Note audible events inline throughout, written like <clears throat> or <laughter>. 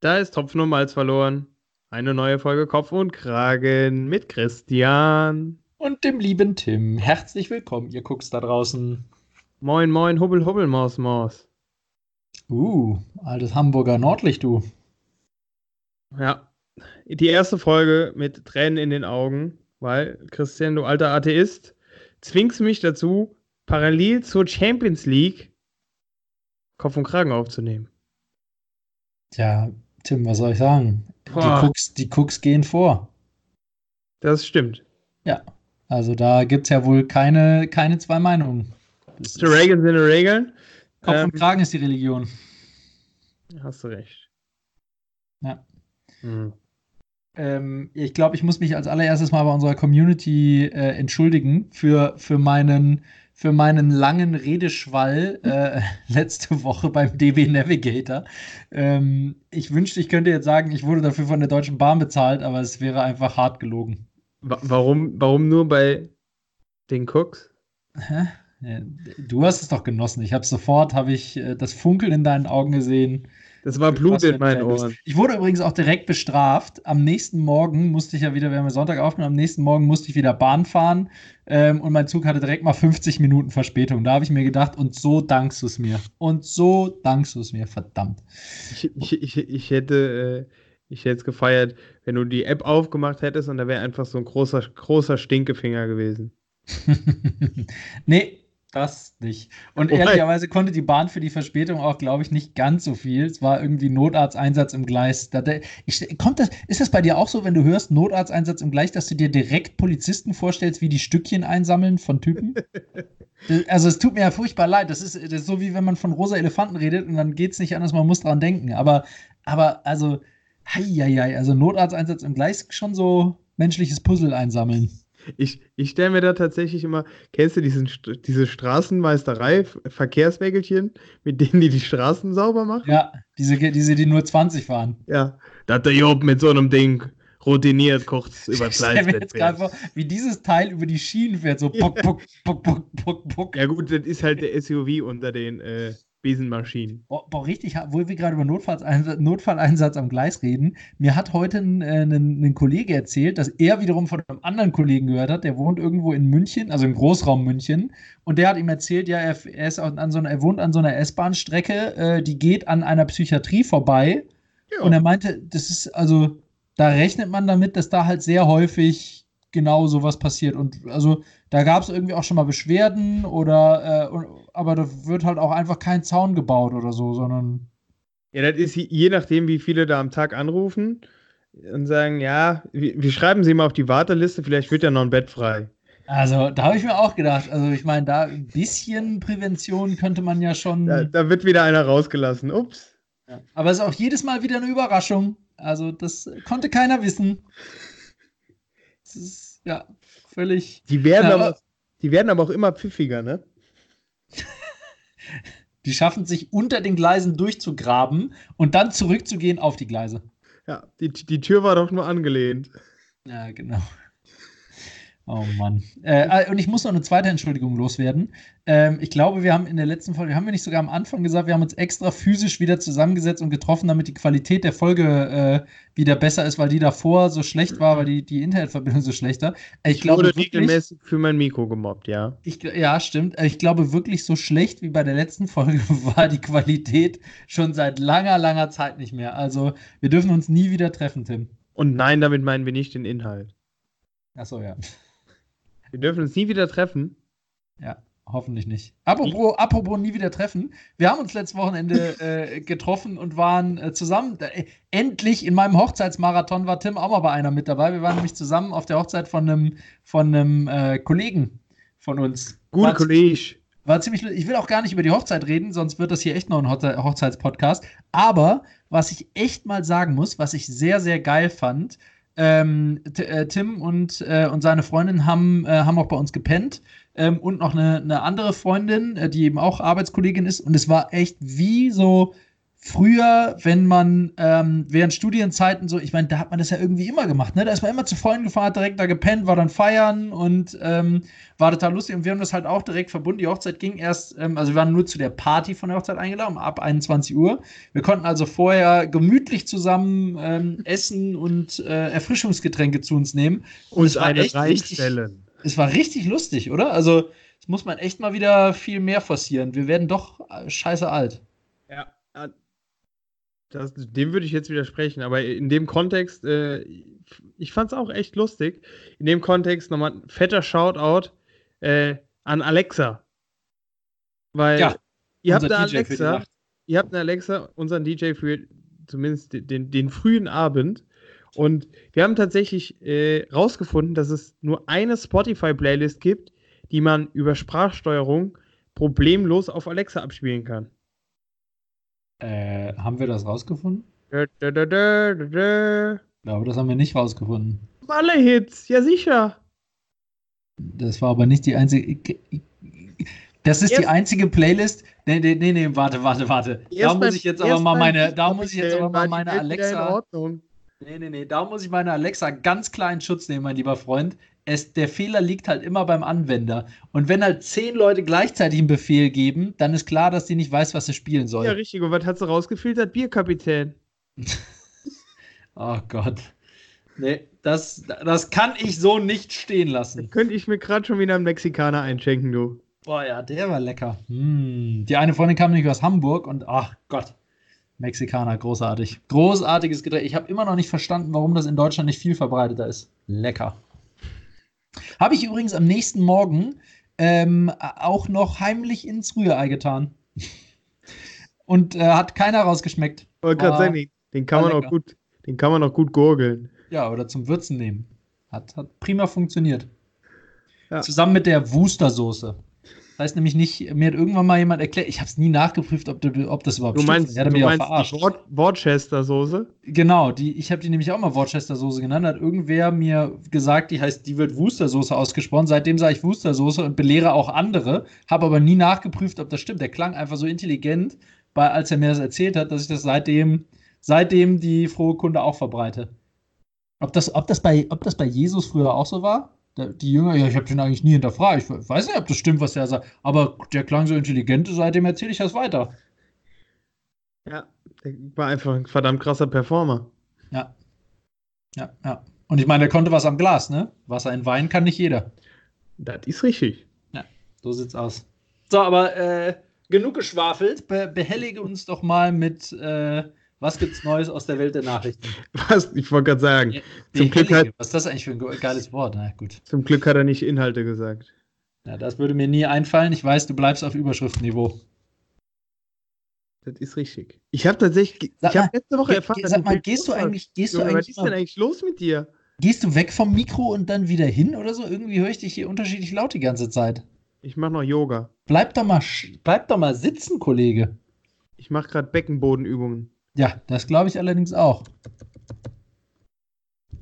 Da ist Topfen und Malz verloren. Eine neue Folge Kopf und Kragen mit Christian. Und dem lieben Tim. Herzlich willkommen, ihr guckt da draußen. Moin, moin, Hubbel, Hubbel, Maus, Maus. Uh, altes Hamburger Nordlicht, du. Ja, die erste Folge mit Tränen in den Augen, weil, Christian, du alter Atheist, zwingst mich dazu, parallel zur Champions League Kopf und Kragen aufzunehmen. Tja, Tim, was soll ich sagen? Die Cooks, die Cooks gehen vor. Das stimmt. Ja, also da gibt es ja wohl keine, keine zwei Meinungen. Die Regeln sind Regeln. Kopf und ähm, Kragen ist die Religion. Hast du recht. Ja. Hm. Ähm, ich glaube, ich muss mich als allererstes mal bei unserer Community äh, entschuldigen für, für meinen für meinen langen Redeschwall äh, <laughs> letzte Woche beim DB Navigator. Ähm, ich wünschte, ich könnte jetzt sagen, ich wurde dafür von der Deutschen Bahn bezahlt, aber es wäre einfach hart gelogen. Warum, warum nur bei den Cooks? Hä? Du hast es doch genossen. Ich habe sofort, habe ich äh, das Funkeln in deinen Augen gesehen. Das war Blut in meinen Ohren. Ich wurde übrigens auch direkt bestraft. Am nächsten Morgen musste ich ja wieder, wir haben ja Sonntag aufgenommen, am nächsten Morgen musste ich wieder Bahn fahren ähm, und mein Zug hatte direkt mal 50 Minuten Verspätung. Da habe ich mir gedacht, und so dankst du es mir. Und so dankst du es mir, verdammt. Ich, ich, ich, ich hätte. Äh ich hätte es gefeiert, wenn du die App aufgemacht hättest und da wäre einfach so ein großer, großer Stinkefinger gewesen. <laughs> nee, das nicht. Und oh ehrlicherweise konnte die Bahn für die Verspätung auch, glaube ich, nicht ganz so viel. Es war irgendwie Notarzteinsatz im Gleis. Da, ich, kommt das, ist das bei dir auch so, wenn du hörst Notarzteinsatz im Gleis, dass du dir direkt Polizisten vorstellst, wie die Stückchen einsammeln von Typen? <laughs> also es tut mir ja furchtbar leid. Das ist, das ist so wie wenn man von rosa Elefanten redet und dann geht es nicht anders, man muss dran denken. Aber, aber also, heieiei, also Notarzteinsatz im Gleis schon so menschliches Puzzle einsammeln. Ich, ich stelle mir da tatsächlich immer, kennst du diesen, diese Straßenmeisterei, Verkehrswägelchen, mit denen die die Straßen sauber machen? Ja, diese, diese die nur 20 fahren. Ja, da hat der Job mit so einem Ding routiniert kurz <laughs> über Gleis. jetzt gerade vor, wie dieses Teil über die Schienen fährt, so puck, puck, puck, puck, puck, puck. Ja gut, das ist halt der SUV unter den äh, Besenmaschinen. Boah, boah, richtig, wo wir gerade über Notfalleinsatz, Notfalleinsatz am Gleis reden. Mir hat heute ein, äh, ein, ein, Kollege erzählt, dass er wiederum von einem anderen Kollegen gehört hat, der wohnt irgendwo in München, also im Großraum München. Und der hat ihm erzählt, ja, er, er ist an so einer, er wohnt an so einer S-Bahn-Strecke, äh, die geht an einer Psychiatrie vorbei. Ja. Und er meinte, das ist, also, da rechnet man damit, dass da halt sehr häufig genau sowas passiert. Und also da gab es irgendwie auch schon mal Beschwerden oder äh, aber da wird halt auch einfach kein Zaun gebaut oder so, sondern. Ja, das ist je nachdem, wie viele da am Tag anrufen und sagen, ja, wir, wir schreiben sie mal auf die Warteliste, vielleicht wird ja noch ein Bett frei. Also, da habe ich mir auch gedacht, also ich meine, da ein bisschen Prävention könnte man ja schon. Da, da wird wieder einer rausgelassen. Ups. Ja. Aber es ist auch jedes Mal wieder eine Überraschung. Also, das konnte keiner wissen. Das ist, ja, völlig. Die werden, ja, aber, die werden aber auch immer pfiffiger, ne? <laughs> die schaffen sich unter den Gleisen durchzugraben und dann zurückzugehen auf die Gleise. Ja, die, die Tür war doch nur angelehnt. Ja, genau. Oh Mann. Äh, äh, und ich muss noch eine zweite Entschuldigung loswerden. Ähm, ich glaube, wir haben in der letzten Folge, haben wir nicht sogar am Anfang gesagt, wir haben uns extra physisch wieder zusammengesetzt und getroffen, damit die Qualität der Folge äh, wieder besser ist, weil die davor so schlecht war, weil die, die Internetverbindung so schlecht war. Äh, ich, ich glaube, wurde regelmäßig für mein Mikro gemobbt, ja. Ich, ja, stimmt. Äh, ich glaube, wirklich so schlecht wie bei der letzten Folge <laughs> war die Qualität schon seit langer, langer Zeit nicht mehr. Also, wir dürfen uns nie wieder treffen, Tim. Und nein, damit meinen wir nicht den Inhalt. Achso, ja. Wir dürfen uns nie wieder treffen. Ja, hoffentlich nicht. Apropos, apropos nie wieder treffen. Wir haben uns letztes Wochenende <laughs> äh, getroffen und waren äh, zusammen. Äh, endlich in meinem Hochzeitsmarathon war Tim auch mal bei einer mit dabei. Wir waren nämlich zusammen auf der Hochzeit von einem, von einem äh, Kollegen von uns. Guter Kollege. War ziemlich, ich will auch gar nicht über die Hochzeit reden, sonst wird das hier echt noch ein Hochzeitspodcast. Aber was ich echt mal sagen muss, was ich sehr, sehr geil fand, ähm, äh, Tim und, äh, und seine Freundin haben, äh, haben auch bei uns gepennt. Ähm, und noch eine, eine andere Freundin, äh, die eben auch Arbeitskollegin ist. Und es war echt wie so früher, wenn man ähm, während Studienzeiten so, ich meine, da hat man das ja irgendwie immer gemacht, ne? Da ist man immer zu Freunden gefahren, direkt da gepennt, war dann feiern und ähm, war total lustig. Und wir haben das halt auch direkt verbunden. Die Hochzeit ging erst, ähm, also wir waren nur zu der Party von der Hochzeit eingeladen, ab 21 Uhr. Wir konnten also vorher gemütlich zusammen ähm, essen und äh, Erfrischungsgetränke zu uns nehmen. Und, Und es war echt richtig, es war richtig lustig, oder? Also, das muss man echt mal wieder viel mehr forcieren. Wir werden doch äh, scheiße alt. Das, dem würde ich jetzt widersprechen, aber in dem Kontext, äh, ich fand es auch echt lustig. In dem Kontext nochmal ein fetter Shoutout äh, an Alexa. Weil Ja, ihr habt eine DJ Alexa, ihr habt eine Alexa, unseren DJ für zumindest den, den, den frühen Abend. Und wir haben tatsächlich äh, rausgefunden, dass es nur eine Spotify-Playlist gibt, die man über Sprachsteuerung problemlos auf Alexa abspielen kann. Äh, haben wir das rausgefunden? Da, da, da, da, da, glaube, das haben wir nicht rausgefunden. Malle-Hits, ja sicher. Das war aber nicht die einzige. Das ist die Erst- einzige Playlist. Nee, nee, nee, nee, warte, warte, warte. Da muss ich jetzt aber mal meine, da muss ich jetzt aber mal die meine Alexa. Nee, nee, nee, da muss ich meine Alexa ganz in Schutz nehmen, mein lieber Freund. Es, der Fehler liegt halt immer beim Anwender. Und wenn halt zehn Leute gleichzeitig einen Befehl geben, dann ist klar, dass die nicht weiß, was sie spielen soll. Ja, richtig. Und was hat sie rausgefiltert? Bierkapitän. <laughs> Oh Gott. Nee, das, das kann ich so nicht stehen lassen. Könnte ich mir gerade schon wieder einen Mexikaner einschenken, du. Boah, ja, der war lecker. Hm. Die eine Freundin kam nämlich aus Hamburg und ach Gott, Mexikaner, großartig. Großartiges Getränk. Ich habe immer noch nicht verstanden, warum das in Deutschland nicht viel verbreiteter ist. Lecker. Habe ich übrigens am nächsten Morgen ähm, auch noch heimlich ins Rührei getan. <laughs> Und äh, hat keiner rausgeschmeckt. Wollte gerade sagen, den, kann man auch gut, den kann man auch gut gurgeln. Ja, oder zum Würzen nehmen. Hat, hat prima funktioniert. Ja. Zusammen mit der Wustersoße. Das heißt nämlich nicht, mir hat irgendwann mal jemand erklärt, ich habe es nie nachgeprüft, ob, du, ob das überhaupt Du stimmt. meinst, Er hat du mich meinst verarscht. Wor Worcester-Soße? Genau, die, ich habe die nämlich auch mal Worcester-Soße genannt. Hat irgendwer mir gesagt, die heißt, die wird Wustersoße ausgesprochen. Seitdem sage ich Wustersoße und belehre auch andere. Habe aber nie nachgeprüft, ob das stimmt. Der klang einfach so intelligent, bei, als er mir das erzählt hat, dass ich das seitdem, seitdem die frohe Kunde auch verbreite. Ob das, ob, das bei, ob das bei Jesus früher auch so war? Die Jünger, ja, ich habe den eigentlich nie hinterfragt. Ich weiß nicht, ob das stimmt, was er sagt. Aber der klang so intelligent, seitdem erzähle ich das weiter. Ja, der war einfach ein verdammt krasser Performer. Ja. Ja, ja. Und ich meine, der konnte was am Glas, ne? Wasser in Wein kann nicht jeder. Das ist richtig. So sieht's aus. So, aber äh, genug geschwafelt. Be behellige uns doch mal mit, äh, was gibt's Neues aus der Welt der Nachrichten? Was? Ich wollte gerade sagen, Ja, Zum Glück hat- Was ist das eigentlich für ein ge- geiles Wort? Na gut. zum Glück hat er nicht Inhalte gesagt. Ja, das würde mir nie einfallen. Ich weiß, du bleibst auf Überschriftenniveau. Das ist richtig. Ich habe tatsächlich, Sag ich habe letzte Woche Ge- erfahren, ge- sag mal, gehst du eigentlich, gehst du Junge, was eigentlich ist denn eigentlich los mit dir? gehst du weg vom Mikro und dann wieder hin oder so? Irgendwie höre ich dich hier unterschiedlich laut die ganze Zeit. Ich mache noch Yoga. Bleib doch mal, bleib doch mal sitzen, Kollege. Ich mache gerade Beckenbodenübungen. Ja, das glaube ich allerdings auch.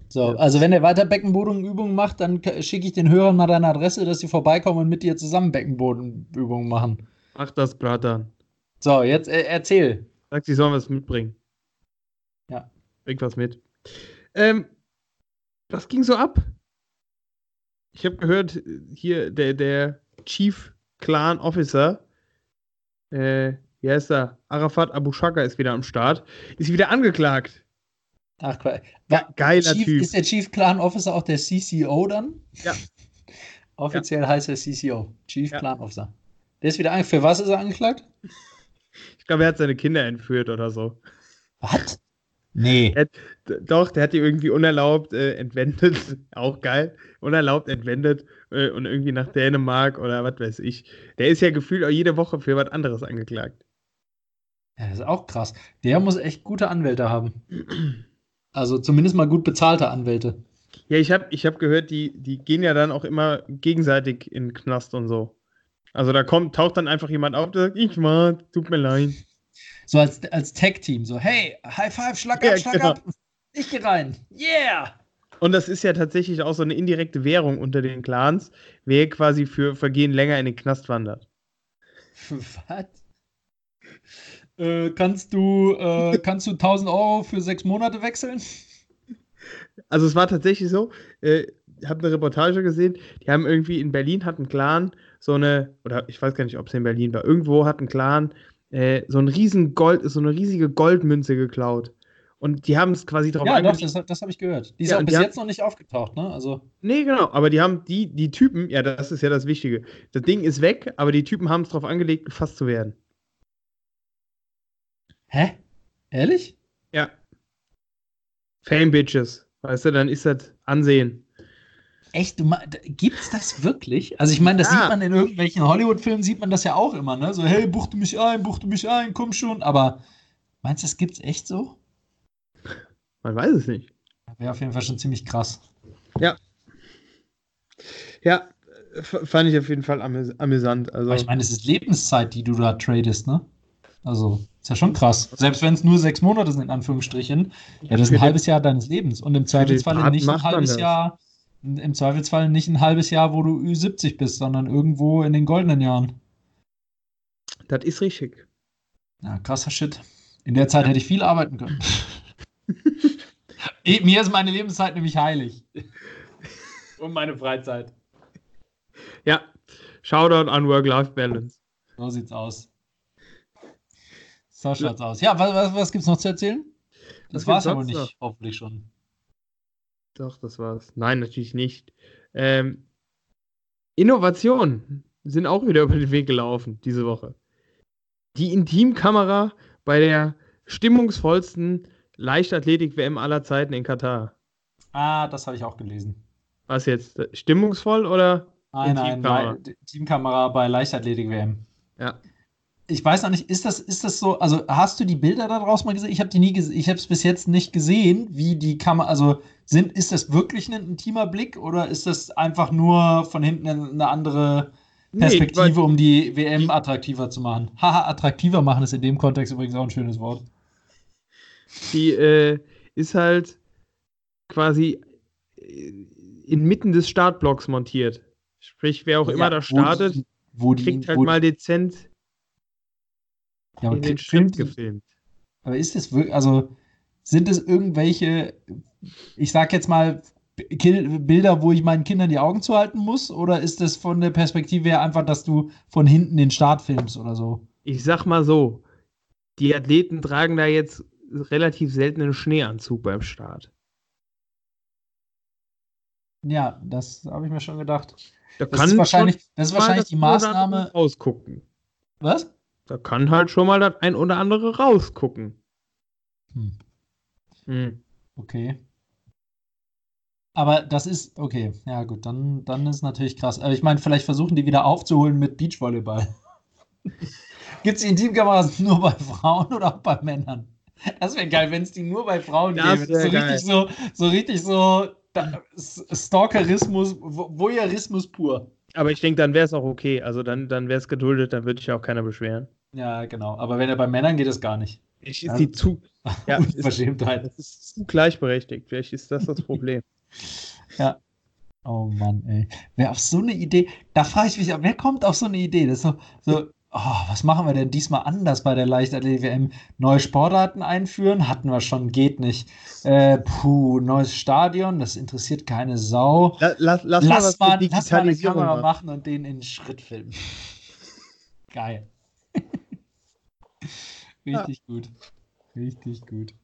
So, also wenn er weiter Beckenbodenübungen macht, dann schicke ich den Hörern mal deine Adresse, dass sie vorbeikommen und mit dir zusammen Beckenbodenübungen machen. Mach das, Bratan. So, jetzt äh, erzähl. Sagt, sie sollen was mitbringen. Ja. Bring was mit. Ähm, was ging so ab? Ich habe gehört, hier der, der Chief Clan Officer, äh, wie heißt er? Arafat Abu Shaka ist wieder am Start. Ist wieder angeklagt. Ach, Quatsch. Ge geiler Chief, Typ. Ist der Chief Clan Officer auch der CCO dann? Ja. <laughs> Offiziell heißt er CCO, Chief Ja. Clan Officer. Der ist wieder angeklagt. Für was ist er angeklagt? <laughs> Ich glaube, er hat seine Kinder entführt oder so. Was? Nee. D doch, der hat die irgendwie unerlaubt äh, entwendet. <laughs> Auch geil. Unerlaubt entwendet äh, und irgendwie nach Dänemark oder was weiß ich. Der ist ja gefühlt auch jede Woche für was anderes angeklagt. Ja, das ist auch krass. Der muss echt gute Anwälte haben. Also zumindest mal gut bezahlte Anwälte. Ja, ich habe ich hab gehört, die, die gehen ja dann auch immer gegenseitig in den Knast und so. Also da kommt, taucht dann einfach jemand auf, der sagt, ich war, tut mir leid. So als, als Tag-Team. So, hey, High Five, Schlag ab, Ja, Schlag genau. ab. Ich geh rein. Yeah! Und das ist ja tatsächlich auch so eine indirekte Währung unter den Clans, wer quasi für Vergehen länger in den Knast wandert. <laughs> Was? Äh, kannst du, äh, kannst du 1000 Euro für sechs Monate wechseln? Also es war tatsächlich so, äh, ich habe eine Reportage gesehen, die haben irgendwie in Berlin hat ein Clan so eine, oder ich weiß gar nicht, ob es in Berlin war, irgendwo hat ein Clan äh, so ein riesen Gold, so eine riesige Goldmünze geklaut. Und die haben es quasi drauf Ja, doch, das, das habe ich gehört. Die ist Ja, auch bis jetzt noch nicht aufgetaucht, ne? Also, Nee, genau, aber die haben die, die Typen, ja, das ist ja das Wichtige. Das Ding ist weg, aber die Typen haben es drauf angelegt, gefasst zu werden. Hä? Ehrlich? Ja. Fame Bitches. Weißt du, dann ist das Ansehen. Echt? Du, gibt's das wirklich? Also ich meine, das Ja. sieht man in irgendwelchen Hollywood-Filmen, sieht man das ja auch immer, ne? So, hey, buchte mich ein, buchte mich ein, komm schon. Aber meinst du, das gibt's echt so? Man weiß es nicht. Wäre auf jeden Fall schon ziemlich krass. Ja, f- fand ich auf jeden Fall amüs amüsant. Also, Aber ich meine, es ist Lebenszeit, die du da tradest, ne? Also, ist ja schon krass. Selbst wenn es nur sechs Monate sind, in Anführungsstrichen, ja, das ist ein halbes Jahr deines Lebens. Und im Zweifelsfall nicht ein halbes. Jahr, im Zweifelsfall nicht ein halbes Jahr, wo du Ü70 bist, sondern irgendwo in den goldenen Jahren. das ist richtig. Ja, krasser Shit. In der Zeit hätte ich viel arbeiten können. <laughs> Eh, Mir ist meine Lebenszeit nämlich heilig. <laughs> Und meine Freizeit. Ja, Shoutout an Work-Life-Balance. So sieht's aus. So schaut's aus. Ja, was, was, was gibt's noch zu erzählen? Das Was war's aber nicht, hoffentlich schon. Doch, das war's. Nein, natürlich nicht. Ähm, Innovationen sind auch wieder <laughs> über den Weg gelaufen diese Woche. Die Intimkamera bei der stimmungsvollsten Leichtathletik-WM aller Zeiten in Katar. Ah, das habe ich auch gelesen. Was jetzt? Stimmungsvoll oder? Nein, nein. Lei- Teamkamera bei Leichtathletik-WM. Ja. Ich weiß noch nicht, ist das, ist das so, also hast du die Bilder daraus mal gesehen? Ich habe die nie gesehen, ich habe es bis jetzt nicht gesehen, wie die Kamera, also sind, ist das wirklich ein intimer Blick oder ist das einfach nur von hinten eine andere Perspektive, Nee, um die WM attraktiver zu machen? Haha, attraktiver machen ist in dem Kontext übrigens auch ein schönes Wort. die äh, ist halt quasi inmitten des Startblocks montiert. Sprich, wer auch immer Ja, da wo startet, wo die, kriegt halt mal dezent ja, aber in den Schritt gefilmt. Aber ist es wirklich, also sind es irgendwelche, ich sag jetzt mal, Bilder, wo ich meinen Kindern die Augen zuhalten muss? Oder ist das von der Perspektive her einfach, dass du von hinten den Start filmst oder so? Ich sag mal so, die Athleten tragen da jetzt relativ seltenen Schneeanzug beim Start. Ja, das habe ich mir schon gedacht. Da Das ist wahrscheinlich, das ist wahrscheinlich die Maßnahme. rausgucken. Was? Da kann halt schon mal das ein oder andere rausgucken. Hm, Hm. okay. Aber das ist, okay, ja gut, dann, dann ist natürlich krass. Aber ich meine, vielleicht versuchen die wieder aufzuholen mit Beachvolleyball. <laughs> Gibt es die Intimkameras nur bei Frauen oder auch bei Männern? Das wäre geil, wenn es die nur bei Frauen Das gäbe. So richtig so, so richtig so da, Stalkerismus, Vo- Voyeurismus pur. Aber ich denke, dann wäre es auch okay. Also dann, dann wäre es geduldet, dann würde sich auch keiner beschweren. Ja, genau. Aber wenn er bei Männern geht, das gar nicht. Ich ist die zu, <laughs> ja, ist, Unverschämtheit. das ist zu gleichberechtigt. Vielleicht ist das das Problem. <laughs> Ja. Oh Mann, ey. Wer auf so eine Idee, da frage ich mich, wer kommt auf so eine Idee? Das ist so, so oh, was machen wir denn diesmal anders bei der Leichtathletik-WM? Neue Sportarten einführen? Hatten wir schon, geht nicht. Äh, puh, neues Stadion, das interessiert keine Sau. La, lass, lass, mal Lass mal, mit lass mal eine Kamera machen. und den in Schritt filmen. <laughs> Geil. <laughs> Richtig gut. Richtig gut.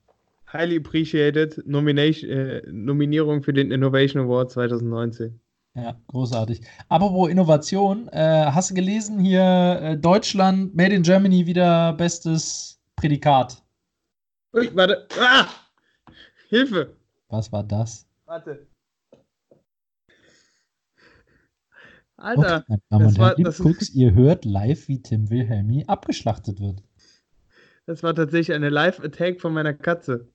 Highly appreciated Nomination, äh, Nominierung für den Innovation Award 2019. Ja, großartig. Apropos Innovation, äh, hast du gelesen hier äh, Deutschland, Made in Germany wieder bestes Prädikat? Ui, warte. Ah! Hilfe! Was war das? Warte. Alter, Okay, meine Damen das und war- Herren, das- Cooks, ihr hört live, wie Tim Wilhelmi abgeschlachtet wird. das war tatsächlich eine Live-Attack von meiner Katze.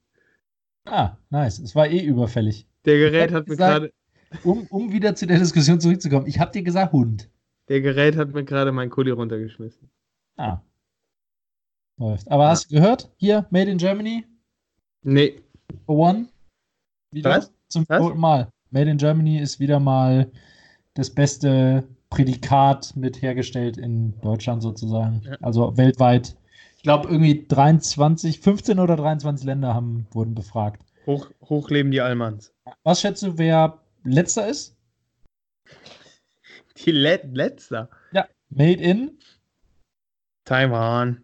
Ah, nice. Es war eh überfällig. Der Gerät hat mir gerade, Um, um wieder zu der Diskussion zurückzukommen, ich habe dir gesagt Hund. der Gerät hat mir gerade meinen Kuli runtergeschmissen. Ah. Läuft. Aber hast du gehört? Hier, Made in Germany, Nee, for one. Wieder Was? zum vierten Mal. Made in Germany ist wieder mal das beste Prädikat mit hergestellt in Deutschland sozusagen. Ja. Also weltweit. Ich glaube, irgendwie 23, 15 oder 23 Länder haben, wurden befragt. Hoch, hoch leben die Almans. Was schätzt du, wer letzter ist? Die Le letzter. Ja, Made in? Taiwan.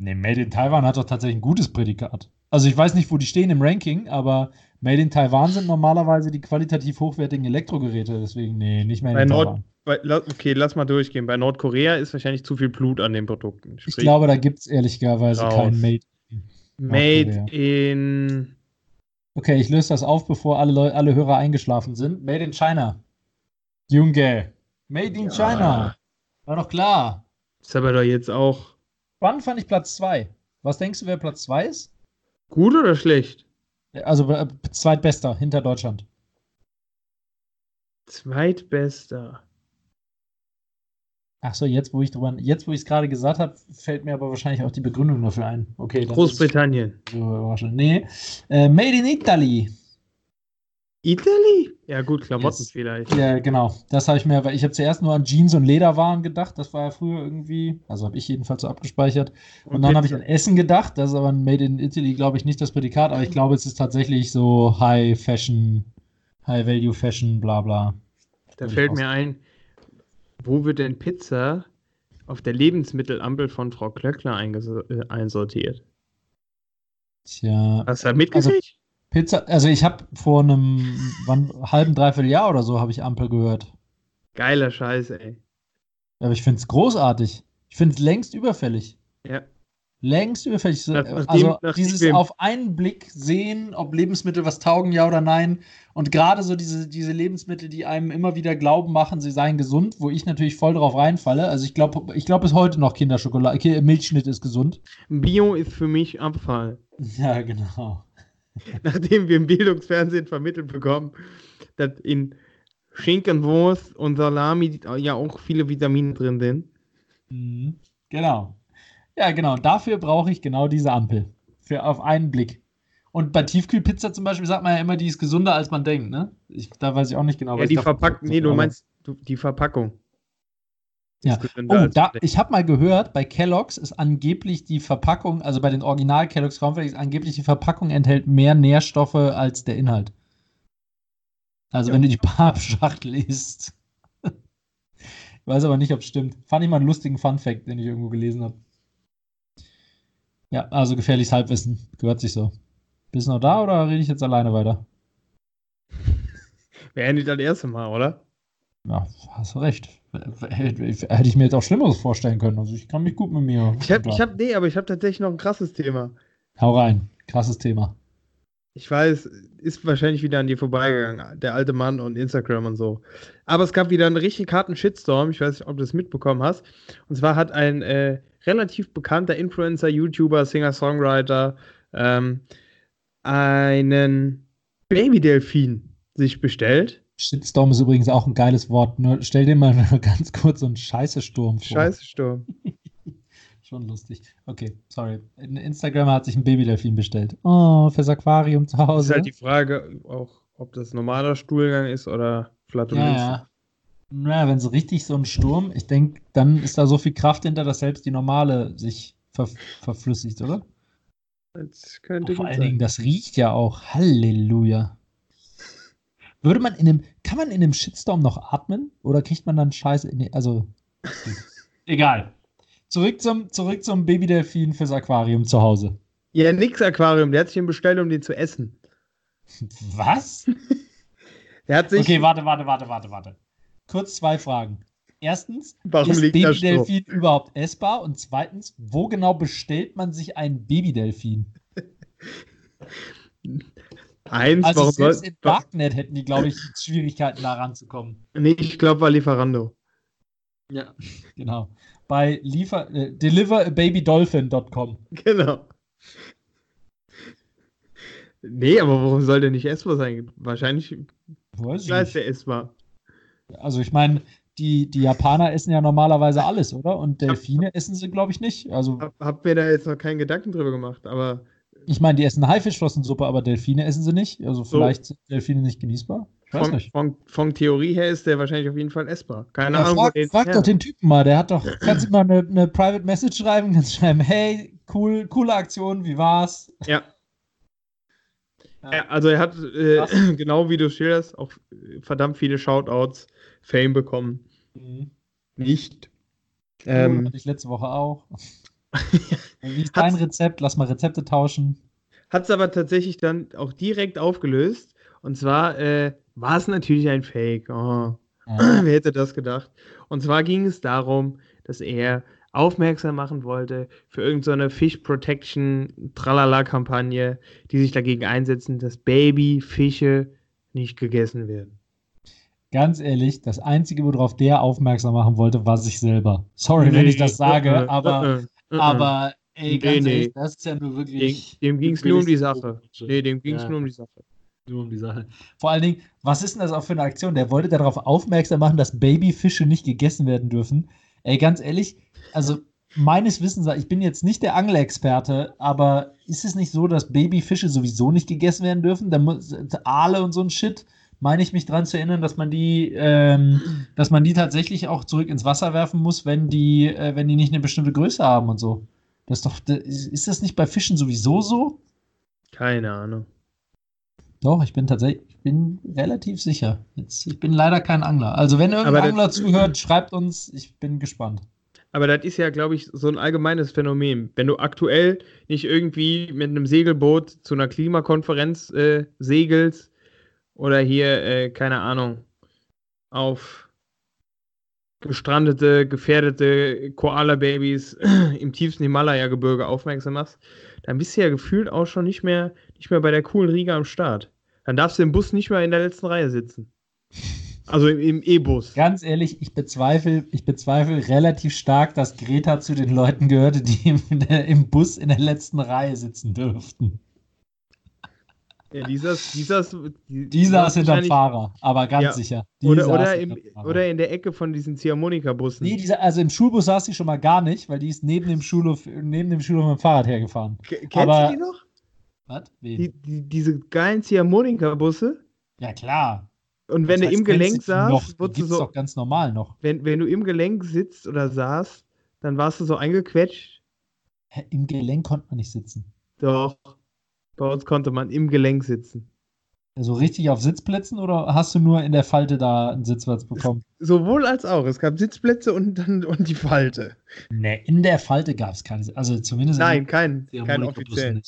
Ne, Made in Taiwan hat doch tatsächlich ein gutes Prädikat. Also ich weiß nicht, wo die stehen im Ranking, aber Made in Taiwan sind normalerweise die qualitativ hochwertigen Elektrogeräte, deswegen, nee, nicht Made Bei in Nord Taiwan. bei, okay, lass mal durchgehen. Bei Nordkorea ist wahrscheinlich zu viel Blut an den Produkten. Ich Sprich, glaube, da gibt es ehrlicherweise kein Made. Made Nordkorea. in. Okay, ich löse das auf, bevor alle, Leu alle Hörer eingeschlafen sind. Made in China. Junge. Made in Ja. China. War doch klar. Ist aber doch jetzt auch Wann fand ich Platz 2? Was denkst du, wer Platz 2 ist? gut oder schlecht? Also äh, zweitbester hinter Deutschland. Zweitbester. Ach so, jetzt wo ich drüber, jetzt wo ich es gerade gesagt habe, fällt mir aber wahrscheinlich auch die Begründung dafür ein. Okay, Großbritannien. so. Nee, äh, Made in Italy. Italy? Ja, gut, Klamotten Yes. vielleicht. Ja, genau. Das habe ich mir, weil ich habe zuerst nur an Jeans und Lederwaren gedacht. Das war ja früher irgendwie, also habe ich jedenfalls so abgespeichert. Und, dann habe ich an Essen gedacht. Das ist aber ein Made in Italy, glaube ich, nicht das Prädikat. Aber ich glaube, es ist tatsächlich so High Fashion, High Value Fashion, bla bla. Da fällt mir ein, wo wird denn Pizza auf der Lebensmittelampel von Frau Klöckler äh, einsortiert? Tja, Hast du das mitgekriegt? Pizza, also ich habe vor einem wann, halben, dreiviertel Jahr oder so habe ich Ampel gehört. Geiler Scheiß, ey. Aber ich finde es großartig. Ich finde es längst überfällig. Ja. Längst überfällig. So, Nach- nachdem- also nachdem dieses wir- auf einen Blick sehen, ob Lebensmittel was taugen, ja oder nein. Und gerade so diese, diese Lebensmittel, die einem immer wieder glauben machen, sie seien gesund, wo ich natürlich voll drauf reinfalle. Also ich glaube, ich glaube bis heute noch Kinderschokolade, Ki- Milchschnitt ist gesund. Bio ist für mich Abfall. <laughs> Ja, genau. <laughs> Nachdem wir im Bildungsfernsehen vermittelt bekommen, dass in Schinken, Wurst und Salami ja auch viele Vitamine drin sind. Mhm. Genau. Ja, genau. Dafür brauche ich genau diese Ampel. Für auf einen Blick. Und bei Tiefkühlpizza zum Beispiel sagt man ja immer, die ist gesünder, als man denkt, ne? Ich, da weiß ich auch nicht genau, ja, was die ich davon- Verpackung. Nee, du meinst du, die Verpackung. Ja. Oh, da, ich habe mal gehört, bei Kellogg's ist angeblich die Verpackung, also bei den Original Kellogg's Cornflakes, angeblich die Verpackung enthält mehr Nährstoffe als der Inhalt. Also Ja. wenn du die Pappschachtel isst. <laughs> ich weiß aber nicht, ob es stimmt. Fand ich mal einen lustigen Fun-Fact, den ich irgendwo gelesen habe. Ja, also gefährliches Halbwissen. Gehört sich so. Bist du noch da oder rede ich jetzt alleine weiter? <laughs> Wäre nicht das erste Mal, oder? Ja, hast du recht. Hätte ich mir jetzt auch Schlimmeres vorstellen können. Also ich kann mich gut mit mir. Ich hab, ich hab, nee, aber ich habe tatsächlich noch ein krasses Thema. Hau rein. Krasses Thema. Ich weiß, ist wahrscheinlich wieder an dir vorbeigegangen, der alte Mann und Instagram und so. Aber es gab wieder einen richtig harten Shitstorm. Ich weiß nicht, ob du das mitbekommen hast. Und zwar hat ein äh, relativ bekannter Influencer, YouTuber, Singer-Songwriter ähm, einen Babydelfin sich bestellt. Shitstorm ist übrigens auch ein geiles Wort. Nur stell dir mal <laughs> nur ganz kurz so einen Scheiße-Sturm vor. Scheiße Sturm. <laughs> Schon lustig. Okay, sorry. Ein Instagrammer hat sich ein Babydelfin bestellt. Oh, fürs Aquarium zu Das ist Hause. halt die Frage, auch ob das normaler Stuhlgang ist oder Flatulenz. ja, ja. Naja, wenn so richtig so ein Sturm, ich denke, dann ist da so viel Kraft hinter, dass selbst die normale sich ver verflüssigt, oder? Das könnte Vor allen Dingen, das riecht ja auch. Halleluja. Würde man in einem, kann man in einem Shitstorm noch atmen? Oder kriegt man dann Scheiße in die, also. <laughs> Egal. Zurück zum, zurück zum Babydelfin fürs Aquarium zu Hause. Ja, nix Aquarium. Der hat sich den bestellt, um den zu essen. Was? <laughs> Der hat sich. Okay, warte, warte, warte, warte, warte. Kurz zwei Fragen. Erstens, Warum ist? Babydelfin überhaupt essbar? Und zweitens, wo genau bestellt man sich einen Babydelfin? Eins, Also warum selbst soll. in Darknet hätten die, glaube ich, Schwierigkeiten da ranzukommen. Nee, ich glaube, war Lieferando. Ja, genau. Bei liefer, äh, deliverababydolphin.com. Genau. Nee, aber warum soll der nicht essbar sein? Wahrscheinlich Weiß ich ist der essbar. Also ich meine, die, die Japaner essen ja normalerweise alles, oder? Und Delfine essen sie, glaube ich, nicht. Also Hab, hab mir da jetzt noch keinen Gedanken drüber gemacht, aber ich meine, die essen Haifischflossensuppe, aber Delfine essen sie nicht. Also vielleicht sind Delfine nicht genießbar. Von, von, von, Theorie her ist der wahrscheinlich auf jeden Fall essbar. Keine ja, Ahnung. Frag, frag doch den Typen mal, der hat doch, kannst du mal eine, eine Private Message schreiben, kannst schreiben, hey, cool, coole Aktion, wie war's? Ja. ja also er hat, äh, <clears throat> genau wie du schilderst, auch verdammt viele Shoutouts, Fame bekommen. Mhm. Nicht. Cool, ähm, hatte ich letzte Woche auch. <laughs> wie ist dein Rezept? Lass mal Rezepte tauschen. Hat es aber tatsächlich dann auch direkt aufgelöst. Und zwar äh, war es natürlich ein Fake. Oh. Ja. <clears throat> Wer hätte das gedacht? Und zwar ging es darum, dass er aufmerksam machen wollte für irgendeine so Fish Protection Tralala-Kampagne, die sich dagegen einsetzen, dass Babyfische nicht gegessen werden. Ganz ehrlich, das Einzige, worauf der aufmerksam machen wollte, war sich selber. Sorry, nee, wenn ich das sage, uh, uh, aber, uh, aber ey, ganz nee, ehrlich, das ist ja nur wirklich. Dem, dem ging es nur um die Sache. Nee, dem ging es ja. nur um die Sache. Nur um die Sache. Vor allen Dingen, was ist denn das auch für eine Aktion? Der wollte darauf aufmerksam machen, dass Babyfische nicht gegessen werden dürfen. Ey, ganz ehrlich, also meines Wissens, ich bin jetzt nicht der Angelexperte, aber ist es nicht so, dass Babyfische sowieso nicht gegessen werden dürfen? Da muss, Aale und so ein Shit, meine ich mich daran zu erinnern, dass man die, ähm, dass man die tatsächlich auch zurück ins Wasser werfen muss, wenn die, äh, wenn die nicht eine bestimmte Größe haben und so. Das ist doch, ist das nicht bei Fischen sowieso so? Keine Ahnung. Doch, ich bin tatsächlich, ich bin relativ sicher. Jetzt, ich bin leider kein Angler. Also wenn irgendein Angler das, zuhört, schreibt uns, ich bin gespannt. Aber das ist ja, glaube ich, so ein allgemeines Phänomen. Wenn du aktuell nicht irgendwie mit einem Segelboot zu einer Klimakonferenz äh, segelst oder hier, äh, keine Ahnung, auf gestrandete, gefährdete Koala-Babys <clears throat> im tiefsten Himalaya-Gebirge aufmerksam machst, dann bist du ja gefühlt auch schon nicht mehr, nicht mehr bei der coolen Riga am Start. Dann darfst du im Bus nicht mehr in der letzten Reihe sitzen. Also im E-Bus. Ganz ehrlich, ich bezweifle, ich bezweifle relativ stark, dass Greta zu den Leuten gehörte, die im, <laughs> im Bus in der letzten Reihe sitzen dürften. Ja, dieser, dieser, dieser ist hinterm Fahrer, aber ganz ja. sicher. Oder, oder, im, oder in der Ecke von diesen Ziehharmonika-Bussen. Nee, dieser, also im Schulbus saß sie schon mal gar nicht, weil die ist neben dem Schulhof, neben dem Schulhof mit dem Fahrrad hergefahren. K kennst aber, du die noch? Was? Die, die, diese geilen Ziehharmonika-Busse? Ja, klar. Und wenn das heißt, du im Gelenk saßt, wurdest du so. doch ganz normal noch. Wenn, wenn du im Gelenk sitzt oder saßt, dann warst du so eingequetscht. Hä, Im Gelenk konnte man nicht sitzen. Doch. Bei uns konnte man im Gelenk sitzen. Also richtig auf Sitzplätzen oder hast du nur in der Falte da einen Sitzplatz bekommen? Sowohl als auch. Es gab Sitzplätze und dann und die Falte. Ne, in der Falte gab es keine. Also zumindest. Nein, kein, kein offiziellen.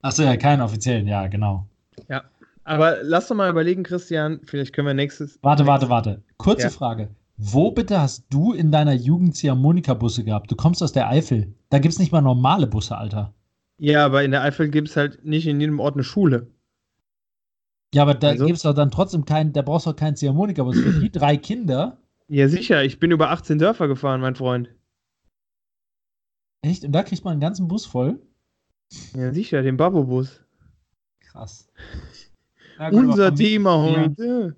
Achso, ja, keinen offiziellen, ja, genau. Ja. Aber lass doch mal überlegen, Christian, vielleicht können wir nächstes. Warte, nächstes, warte, warte. Kurze ja. Frage. Wo bitte hast du in deiner Jugend Ziehharmonika-Busse gehabt? Du kommst aus der Eifel. Da gibt es nicht mal normale Busse, Alter. Ja, aber in der Eifel gibt es halt nicht in jedem Ort eine Schule. Ja, aber da also? gibt es doch dann trotzdem keinen, da brauchst du doch keinen Ziehharmonika-Bus. Für die drei Kinder. Ja, sicher. Ich bin über 18 Dörfer gefahren, mein Freund. Echt? Und da kriegt man einen ganzen Bus voll? Ja, sicher, den Babobus. Krass. Gut, Unser Thema heute.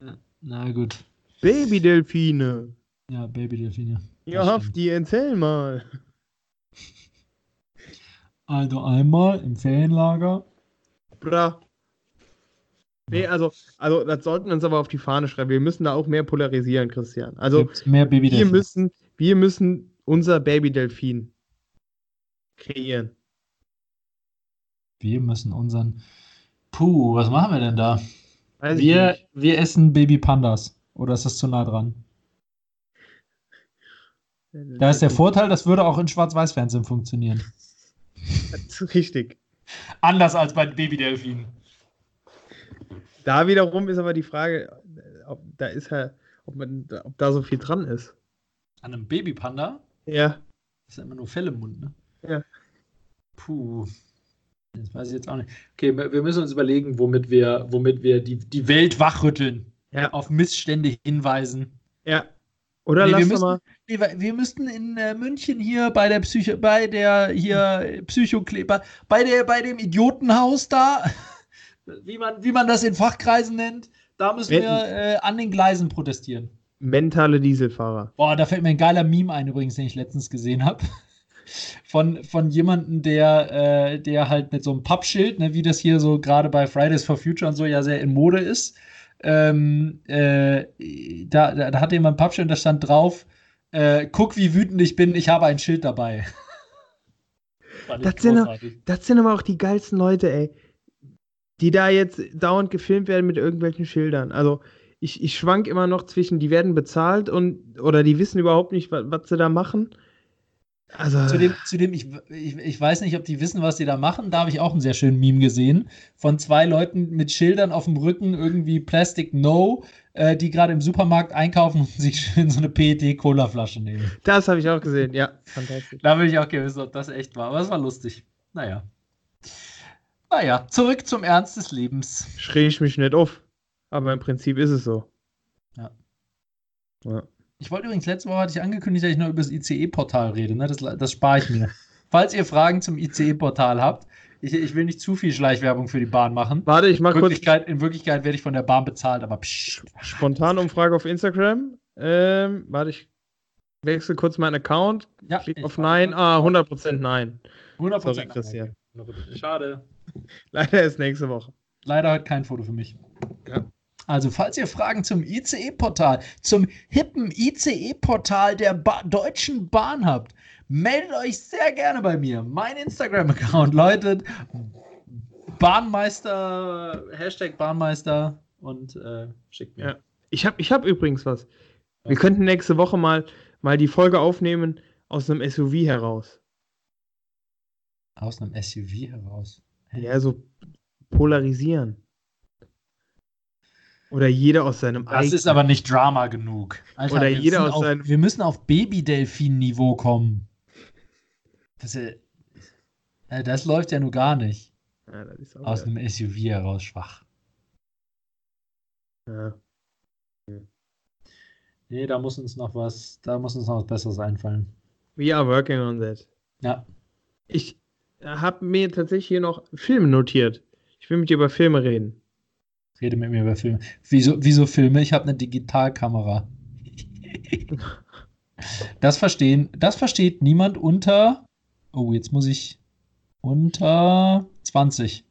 Ja. Na gut. Babydelfine. Ja, Babydelfine. Ja, Hafti, erzähl mal. Also einmal im Ferienlager. Bra. Nee, also, also das sollten wir uns aber auf die Fahne schreiben. Wir müssen da auch mehr polarisieren, Christian. Also mehr wir müssen, wir müssen unser Babydelfin kreieren. Wir müssen unseren. Puh, was machen wir denn da? Weiß wir, wir essen Baby Pandas. Oder ist das zu nah dran? Da ist der Vorteil, das würde auch in Schwarz-Weiß-Fernsehen funktionieren. <laughs> Richtig. Anders als bei Babydelfinen. Da wiederum ist aber die Frage, ob da ist ja, ob, man, ob da so viel dran ist. An einem Babypanda? Ja. Das ist ja immer nur Fell im Mund, ne? Ja. Puh. Das weiß ich jetzt auch nicht. Okay, wir müssen uns überlegen, womit wir, womit wir die, die Welt wachrütteln. Ja. Auf Missstände hinweisen. Ja. Oder nee, lass wir, mal. Nee, wir müssten in äh, München hier bei der Psycho, bei der hier Psychokleber, bei der, bei dem Idiotenhaus da, <laughs> wie man, wie man das in Fachkreisen nennt, da müssen wir äh, an den Gleisen protestieren. Mentale Dieselfahrer. Boah, da fällt mir ein geiler Meme ein, übrigens, den ich letztens gesehen habe. <laughs> Von, von jemandem, der, äh, der halt mit so einem Pappschild, ne, wie das hier so gerade bei Fridays for Future und so ja sehr in Mode ist, ähm, äh, da, da, da hatte jemand ein Pappschild und da stand drauf, äh, guck, wie wütend ich bin, ich habe ein Schild dabei. das, sind, das sind aber auch die geilsten Leute, ey. Die da jetzt dauernd gefilmt werden mit irgendwelchen Schildern. Also, ich, ich schwank immer noch zwischen, die werden bezahlt und oder die wissen überhaupt nicht, was, was sie da machen. Also, zudem, zudem ich, ich, ich, weiß nicht, ob die wissen, was die da machen. Da habe ich auch einen sehr schönen Meme gesehen. Von zwei Leuten mit Schildern auf dem Rücken, irgendwie Plastic No, äh, die gerade im Supermarkt einkaufen und sich schön so eine PET-Cola-Flasche nehmen. Das habe ich auch gesehen, ja. Fantastisch. Da will ich auch gewiss, ob das echt war. Aber es war lustig. Naja. Naja, zurück zum Ernst des Lebens. Schräg ich mich nicht auf. Aber im Prinzip ist es so. Ja. Ja. Ich wollte übrigens, letzte Woche hatte ich angekündigt, dass ich noch über das ICE-Portal rede. Ne? Das, das spare ich mir. Falls ihr Fragen zum ICE-Portal habt, ich, ich, will nicht zu viel Schleichwerbung für die Bahn machen. Warte, ich mach kurz. In Wirklichkeit werde ich von der Bahn bezahlt, aber psch. Spontan Umfrage auf Instagram. Ähm, warte, ich wechsle kurz meinen Account. Ja, Klick auf Nein. Ah, 100% Nein. 100% Sorry, Christian. Schade. <laughs> Leider ist nächste Woche. Leider heute kein Foto für mich. Ja. Also, falls ihr Fragen zum ICE-Portal, zum hippen ICE-Portal der ba Deutschen Bahn habt, meldet euch sehr gerne bei mir. Mein Instagram-Account läutet Bahnmeister, Hashtag Bahnmeister und äh, schickt mir. Ja. Ich habe ich hab übrigens was. Wir könnten nächste Woche mal, mal die Folge aufnehmen aus einem SUV heraus. Aus einem SUV heraus? Ja, so polarisieren. Oder jeder aus seinem Das eigenen. ist aber nicht Drama genug. Alter, Oder jeder aus auf, seinem. Wir müssen auf Baby-Delfin-Niveau kommen. Das, äh, das, läuft ja nur gar nicht. Ja, aus geil. einem SUV heraus schwach. Ja. Nee, da muss uns noch was, da muss uns noch was Besseres einfallen. We are working on that. Ja. Ich habe mir tatsächlich hier noch Filme notiert. Ich will mit dir über Filme reden. Rede mit mir über Filme. Wieso, wieso Filme? Ich habe eine Digitalkamera. das verstehen, das versteht niemand unter. Oh, jetzt muss ich unter 20.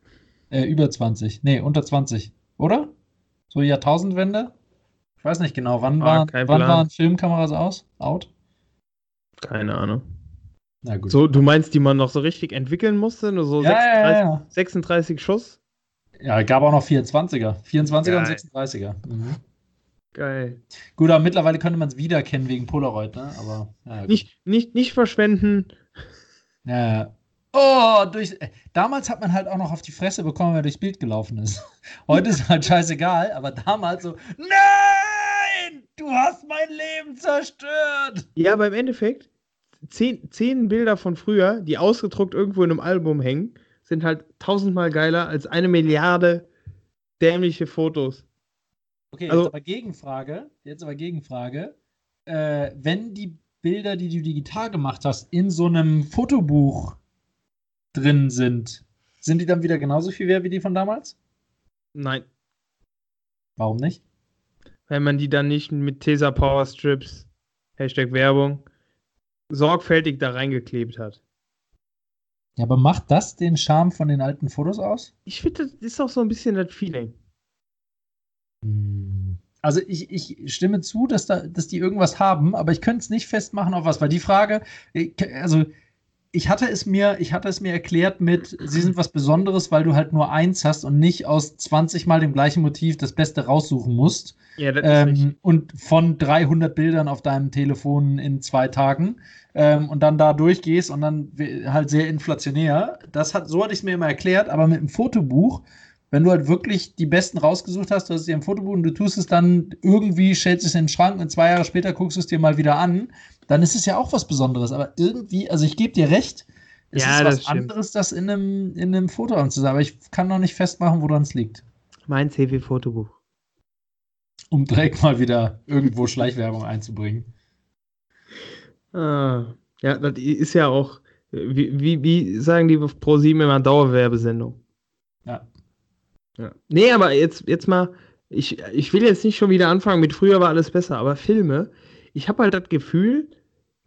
Äh, über 20. Nee, unter 20. Oder? So Jahrtausendwende? Ich weiß nicht genau. Wann, ah, war, wann waren Filmkameras aus? Out? Keine Ahnung. Na gut. So, du meinst, die man noch so richtig entwickeln musste? Nur so ja, 36, ja, ja. 36 Schuss? Ja, gab auch noch 24er. 24er Geil. und 36er. Mhm. Geil. Gut, aber mittlerweile könnte man es wiedererkennen wegen Polaroid, ne? Aber. Ja, nicht, nicht, nicht verschwenden. Ja. Oh, durch, damals hat man halt auch noch auf die Fresse bekommen, wenn er durchs Bild gelaufen ist. <laughs> Heute ist halt scheißegal, aber damals so, nein, du hast mein Leben zerstört. Ja, aber im Endeffekt, zehn, zehn Bilder von früher, die ausgedruckt irgendwo in einem Album hängen, sind halt tausendmal geiler als eine Milliarde dämliche Fotos. Okay, also, jetzt aber Gegenfrage. Jetzt aber Gegenfrage. Äh, wenn die Bilder, die du digital gemacht hast, in so einem Fotobuch drin sind, sind die dann wieder genauso viel wert wie die von damals? Nein. Warum nicht? Weil man die dann nicht mit Tesa Power Strips, Hashtag Werbung, sorgfältig da reingeklebt hat. Ja, aber macht das den Charme von den alten Fotos aus? Ich finde, das ist auch so ein bisschen das Feeling. Hm. Also ich, ich stimme zu, dass, da, dass die irgendwas haben, aber ich könnte es nicht festmachen auf was, weil die Frage, also ich hatte es mir, ich hatte es mir erklärt mit, sie sind was Besonderes, weil du halt nur eins hast und nicht aus 20 Mal dem gleichen Motiv das Beste raussuchen musst. Ja, das ähm, ist und von 300 Bildern auf deinem Telefon in zwei Tagen ähm, und dann da durchgehst und dann halt sehr inflationär. Das hat, so hatte ich es mir immer erklärt, aber mit dem Fotobuch, wenn du halt wirklich die besten rausgesucht hast, du hast es dir im Fotobuch und du tust es dann irgendwie, stellst es in den Schrank und zwei Jahre später guckst du es dir mal wieder an, dann ist es ja auch was Besonderes. Aber irgendwie, also ich gebe dir recht, es ja, ist was anderes, das in einem, in einem Fotoraum zu sein, aber ich kann noch nicht festmachen, woran es liegt. Mein CV-Fotobuch. Um direkt mal wieder irgendwo Schleichwerbung einzubringen. Ah, ja, das ist ja auch, wie, wie, wie sagen die Pro 7 immer, Dauerwerbesendung. Ja. ja. Nee, aber jetzt, jetzt mal, ich, ich will jetzt nicht schon wieder anfangen mit früher war alles besser, aber Filme, ich habe halt das Gefühl,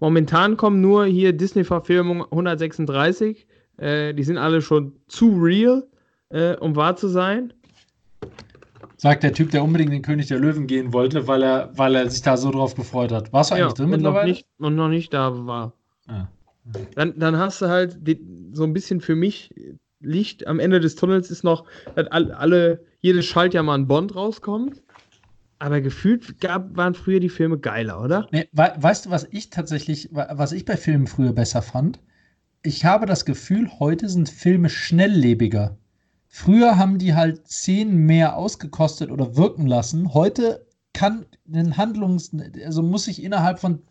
momentan kommen nur hier Disney-Verfilmungen 136, äh, die sind alle schon zu real, äh, um wahr zu sein. Sagt der Typ, der unbedingt den König der Löwen gehen wollte, weil er, weil er sich da so drauf gefreut hat. Warst du eigentlich Ja, drin und noch, mittlerweile? nicht, und noch nicht da war. Ah. Dann, dann hast du halt die, so ein bisschen für mich Licht am Ende des Tunnels ist noch, dass all- alle, jedes Schaltjahr mal ein Bond rauskommt. Aber gefühlt gab, waren früher die Filme geiler, oder? Nee, wei- weißt du, was ich tatsächlich, wa- was ich bei Filmen früher besser fand? Ich habe das Gefühl, heute sind Filme schnelllebiger. Früher haben die halt Szenen mehr ausgekostet oder wirken lassen. Heute kann ein Handlungs, also muss ich innerhalb von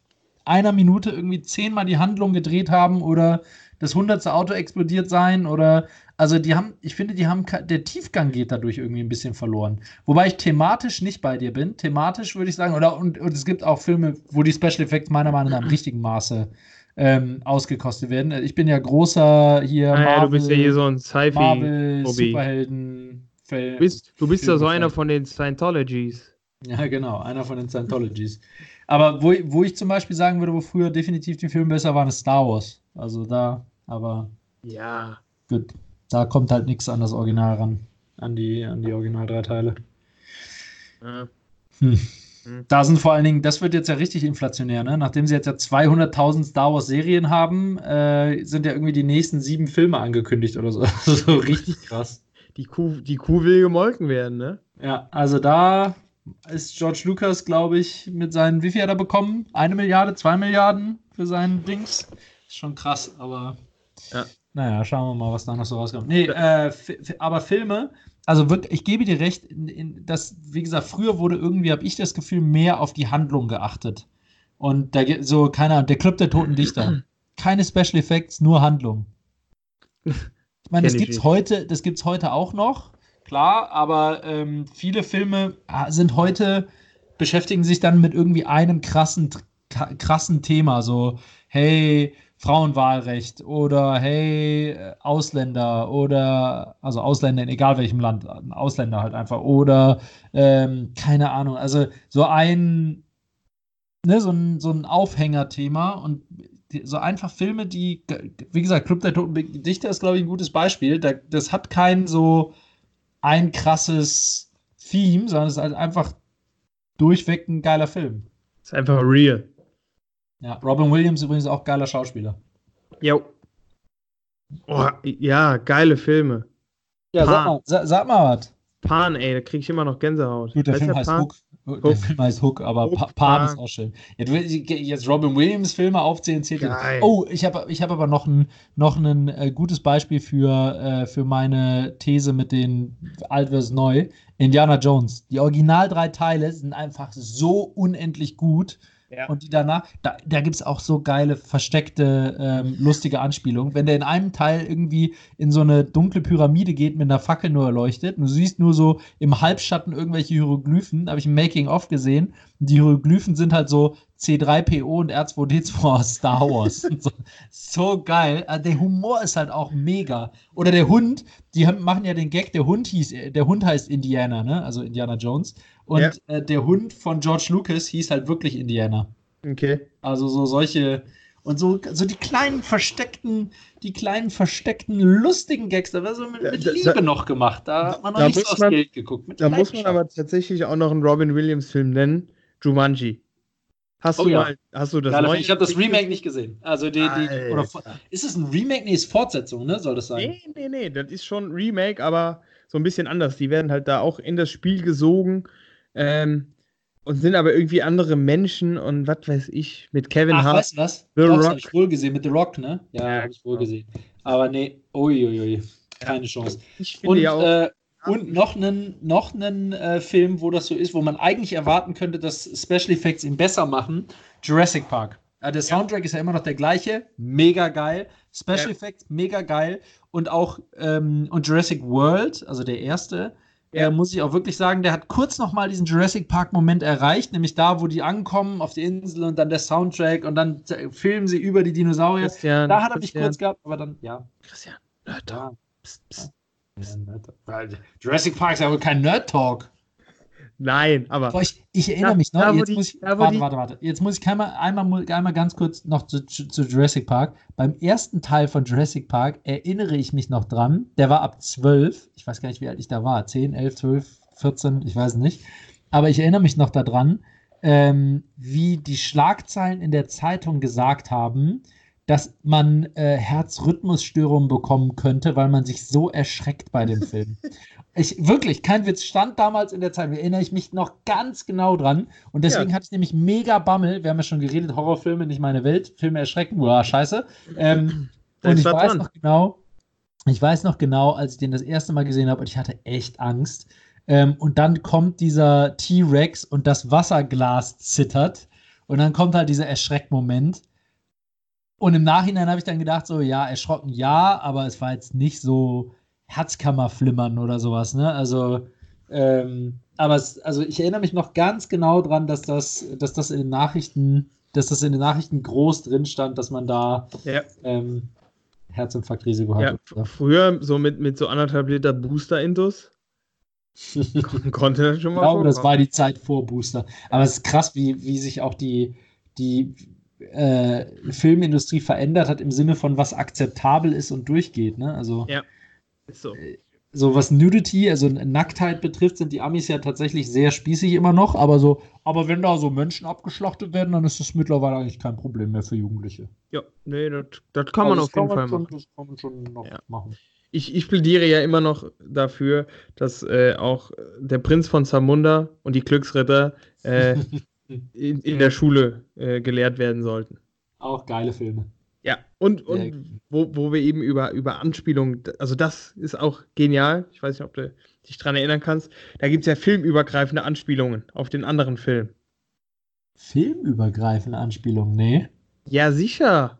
einer Minute irgendwie zehnmal die Handlung gedreht haben oder das hundertste Auto explodiert sein oder also die haben, ich finde, die haben der Tiefgang geht dadurch irgendwie ein bisschen verloren. Wobei ich thematisch nicht bei dir bin. Thematisch würde ich sagen, oder und, und es gibt auch Filme, wo die Special Effects meiner Meinung nach im richtigen Maße ähm, ausgekostet werden. Ich bin ja großer hier Ah, ja, du bist ja hier so ein Marvel Sci-Fi-Hobby. Superhelden Du bist, du bist ja so einer von den Scientologies. <laughs> Ja, genau, einer von den Scientologies. Aber wo, wo ich zum Beispiel sagen würde, wo früher definitiv die Filme besser waren, ist Star Wars. Also da, aber Ja. gut, da kommt halt nichts an das Original ran. An die, an die Original drei Teile. ja. Hm. Hm. Da sind vor allen Dingen, das wird jetzt ja richtig inflationär, ne? Nachdem sie jetzt ja 200.000 Star Wars Serien haben, äh, sind ja irgendwie die nächsten sieben Filme angekündigt oder so. Also <laughs> so richtig krass. Die Kuh, die Kuh will gemolken werden, ne? Ja, also da ist George Lucas, glaube ich, mit seinen, wie viel hat er bekommen? Eine Milliarde, zwei Milliarden für seinen Dings? Ist schon krass, aber. Ja. Naja, schauen wir mal, was da noch so rauskommt. Nee, äh, aber Filme, also wirklich, ich gebe dir recht, in, in, das, wie gesagt, früher wurde irgendwie, habe ich das Gefühl, mehr auf die Handlung geachtet. Und da so, keine Ahnung, der Club der Toten Dichter. Keine Special Effects, nur Handlung. Ich meine, das gibt's heute, das gibt's heute auch noch, klar, aber ähm, viele Filme ah, sind heute, beschäftigen sich dann mit irgendwie einem krassen, krassen Thema, so, hey, Frauenwahlrecht oder hey, äh, Ausländer oder, also Ausländer in egal welchem Land, Ausländer halt einfach oder, ähm, keine Ahnung, also so ein, ne, so ein, so ein Aufhängerthema und so einfach Filme, die, wie gesagt, Club der Toten Dichter ist, glaube ich, ein gutes Beispiel. Da, das hat kein so ein krasses Theme, sondern es ist halt einfach durchweg ein geiler Film. Ist einfach real. Ja, Robin Williams übrigens auch geiler Schauspieler. Jo. Oh, ja, geile Filme. Ja, sag sag mal, sag, sag mal was. Pan, ey, da krieg ich immer noch Gänsehaut. Gut, der Film heißt Pan? Hook. Der Hook. Film heißt Hook, aber Hook, pa Pan Pan. ist auch schön. Ja, du, jetzt Robin Williams Filme aufzählen zählt. jetzt- Geil. Oh, ich habe ich hab aber noch ein, noch ein äh, gutes Beispiel für, äh, für meine These mit den Alt vs. Neu. Indiana Jones. Die Original drei Teile sind einfach so unendlich gut. Ja. Und die danach, da, da gibt es auch so geile, versteckte, ähm, lustige Anspielungen. Wenn der in einem Teil irgendwie in so eine dunkle Pyramide geht, mit einer Fackel nur erleuchtet, und du siehst nur so im Halbschatten irgendwelche Hieroglyphen, habe ich ein Making-of gesehen. Und die Hieroglyphen sind halt so C3PO und R2D2 aus Star Wars. <laughs> So, so geil. Also der Humor ist halt auch mega. Oder der Hund, die haben, machen ja den Gag, der Hund hieß, der Hund heißt Indiana, ne? Also Indiana Jones. Und Ja. äh, der Hund von George Lucas hieß halt wirklich Indiana. Okay. Also so solche und so, so die kleinen versteckten, die kleinen versteckten lustigen Gags, da war so mit, mit Liebe da- noch gemacht. Da hat man noch nicht so aufs Geld geguckt. Da muss man aber tatsächlich auch noch einen Robin Williams-Film nennen. Jumanji. Hast Oh du ja. mal, hast du das Geiler neue? Ich habe das Remake nicht gesehen. Also die, die oder, ist es ein Remake? Nee, ist Fortsetzung, ne? Soll das sein? Nee, nee, nee, das ist schon ein Remake, aber so ein bisschen anders. Die werden halt da auch in das Spiel gesogen ähm, und sind aber irgendwie andere Menschen und was weiß ich, mit Kevin Ach, Hart. weißt du was? The Rock. habe ich wohl gesehen mit The Rock, ne? Ja, Ja, habe ich wohl genau. gesehen. Aber nee, uiuiui, keine Chance. Ich finde Und, ja auch. äh, und noch einen, noch einen äh, Film, wo das so ist, wo man eigentlich erwarten könnte, dass Special Effects ihn besser machen. Jurassic Park. Äh, der Soundtrack ist ja immer noch der gleiche. Mega geil. Special Ja. Effects, mega geil. Und auch ähm, und Jurassic World, also der erste, Ja. äh, muss ich auch wirklich sagen, der hat kurz noch mal diesen Jurassic Park-Moment erreicht, nämlich da, wo die ankommen auf die Insel und dann der Soundtrack und dann filmen sie über die Dinosaurier. Christian, Da hat er mich kurz gehabt, aber dann, ja. Christian, ja. Talk. Psst, psst. Jurassic Park ist ja wohl kein Nerd Talk. Nein, aber. Boah, ich, ich erinnere Da- mich noch. da, Jetzt die- muss ich, da, warte, warte, warte. Jetzt muss ich einmal, einmal, einmal ganz kurz noch zu, zu, zu Jurassic Park. Beim ersten Teil von Jurassic Park erinnere ich mich noch dran. Der war ab 12. Ich weiß gar nicht, wie alt ich da war. 10, 11, 12, 14, ich weiß nicht. Aber ich erinnere mich noch daran, ähm, wie die Schlagzeilen in der Zeitung gesagt haben, dass man äh, Herzrhythmusstörungen bekommen könnte, weil man sich so erschreckt bei dem Film. <laughs> Ich wirklich, kein Witz, stand damals in der Zeit, erinnere ich mich noch ganz genau dran. Und deswegen ja. hatte ich nämlich mega Bammel. Wir haben ja schon geredet, Horrorfilme, nicht meine Welt, Filme erschrecken, boah, scheiße. Ähm, und ich weiß dran. noch genau, ich weiß noch genau, als ich den das erste Mal gesehen habe, und ich hatte echt Angst. Ähm, und dann kommt dieser T-Rex und das Wasserglas zittert. Und dann kommt halt dieser Erschreckmoment. Und im Nachhinein habe ich dann gedacht, so, ja, erschrocken ja, aber es war jetzt nicht so Herzkammerflimmern oder sowas, ne? Also, ähm, aber es, also ich erinnere mich noch ganz genau dran, dass das, dass das in den Nachrichten, dass das in den Nachrichten groß drin stand, dass man da ja. ähm, Herzinfarktrisiko hat. Ja, früher so mit, mit so anderthalb Liter Booster-Indus. <laughs> konnte schon mal. Ich glaube, das war die Zeit vor Booster. Aber es ist krass, wie, wie sich auch die, die äh, Filmindustrie verändert hat im Sinne von was akzeptabel ist und durchgeht. Ne? Also ja, ist so. Äh, so was Nudity, also Nacktheit betrifft, sind die Amis ja tatsächlich sehr spießig immer noch, aber so, aber wenn da so Menschen abgeschlachtet werden, dann ist das mittlerweile eigentlich kein Problem mehr für Jugendliche. Ja, nee, das, das kann man also auf jeden Fall schon, machen. Das kann man schon noch ja. machen. Ich, ich plädiere ja immer noch dafür, dass äh, auch der Prinz von Zamunda und die Glücksritter äh, <laughs> in, in der Schule äh, gelehrt werden sollten. Auch geile Filme. Ja, und, und wo, wo wir eben über, über Anspielungen, also das ist auch genial. Ich weiß nicht, ob du dich daran erinnern kannst. Da gibt es ja filmübergreifende Anspielungen auf den anderen Film. Filmübergreifende Anspielungen? Nee. Ja, sicher.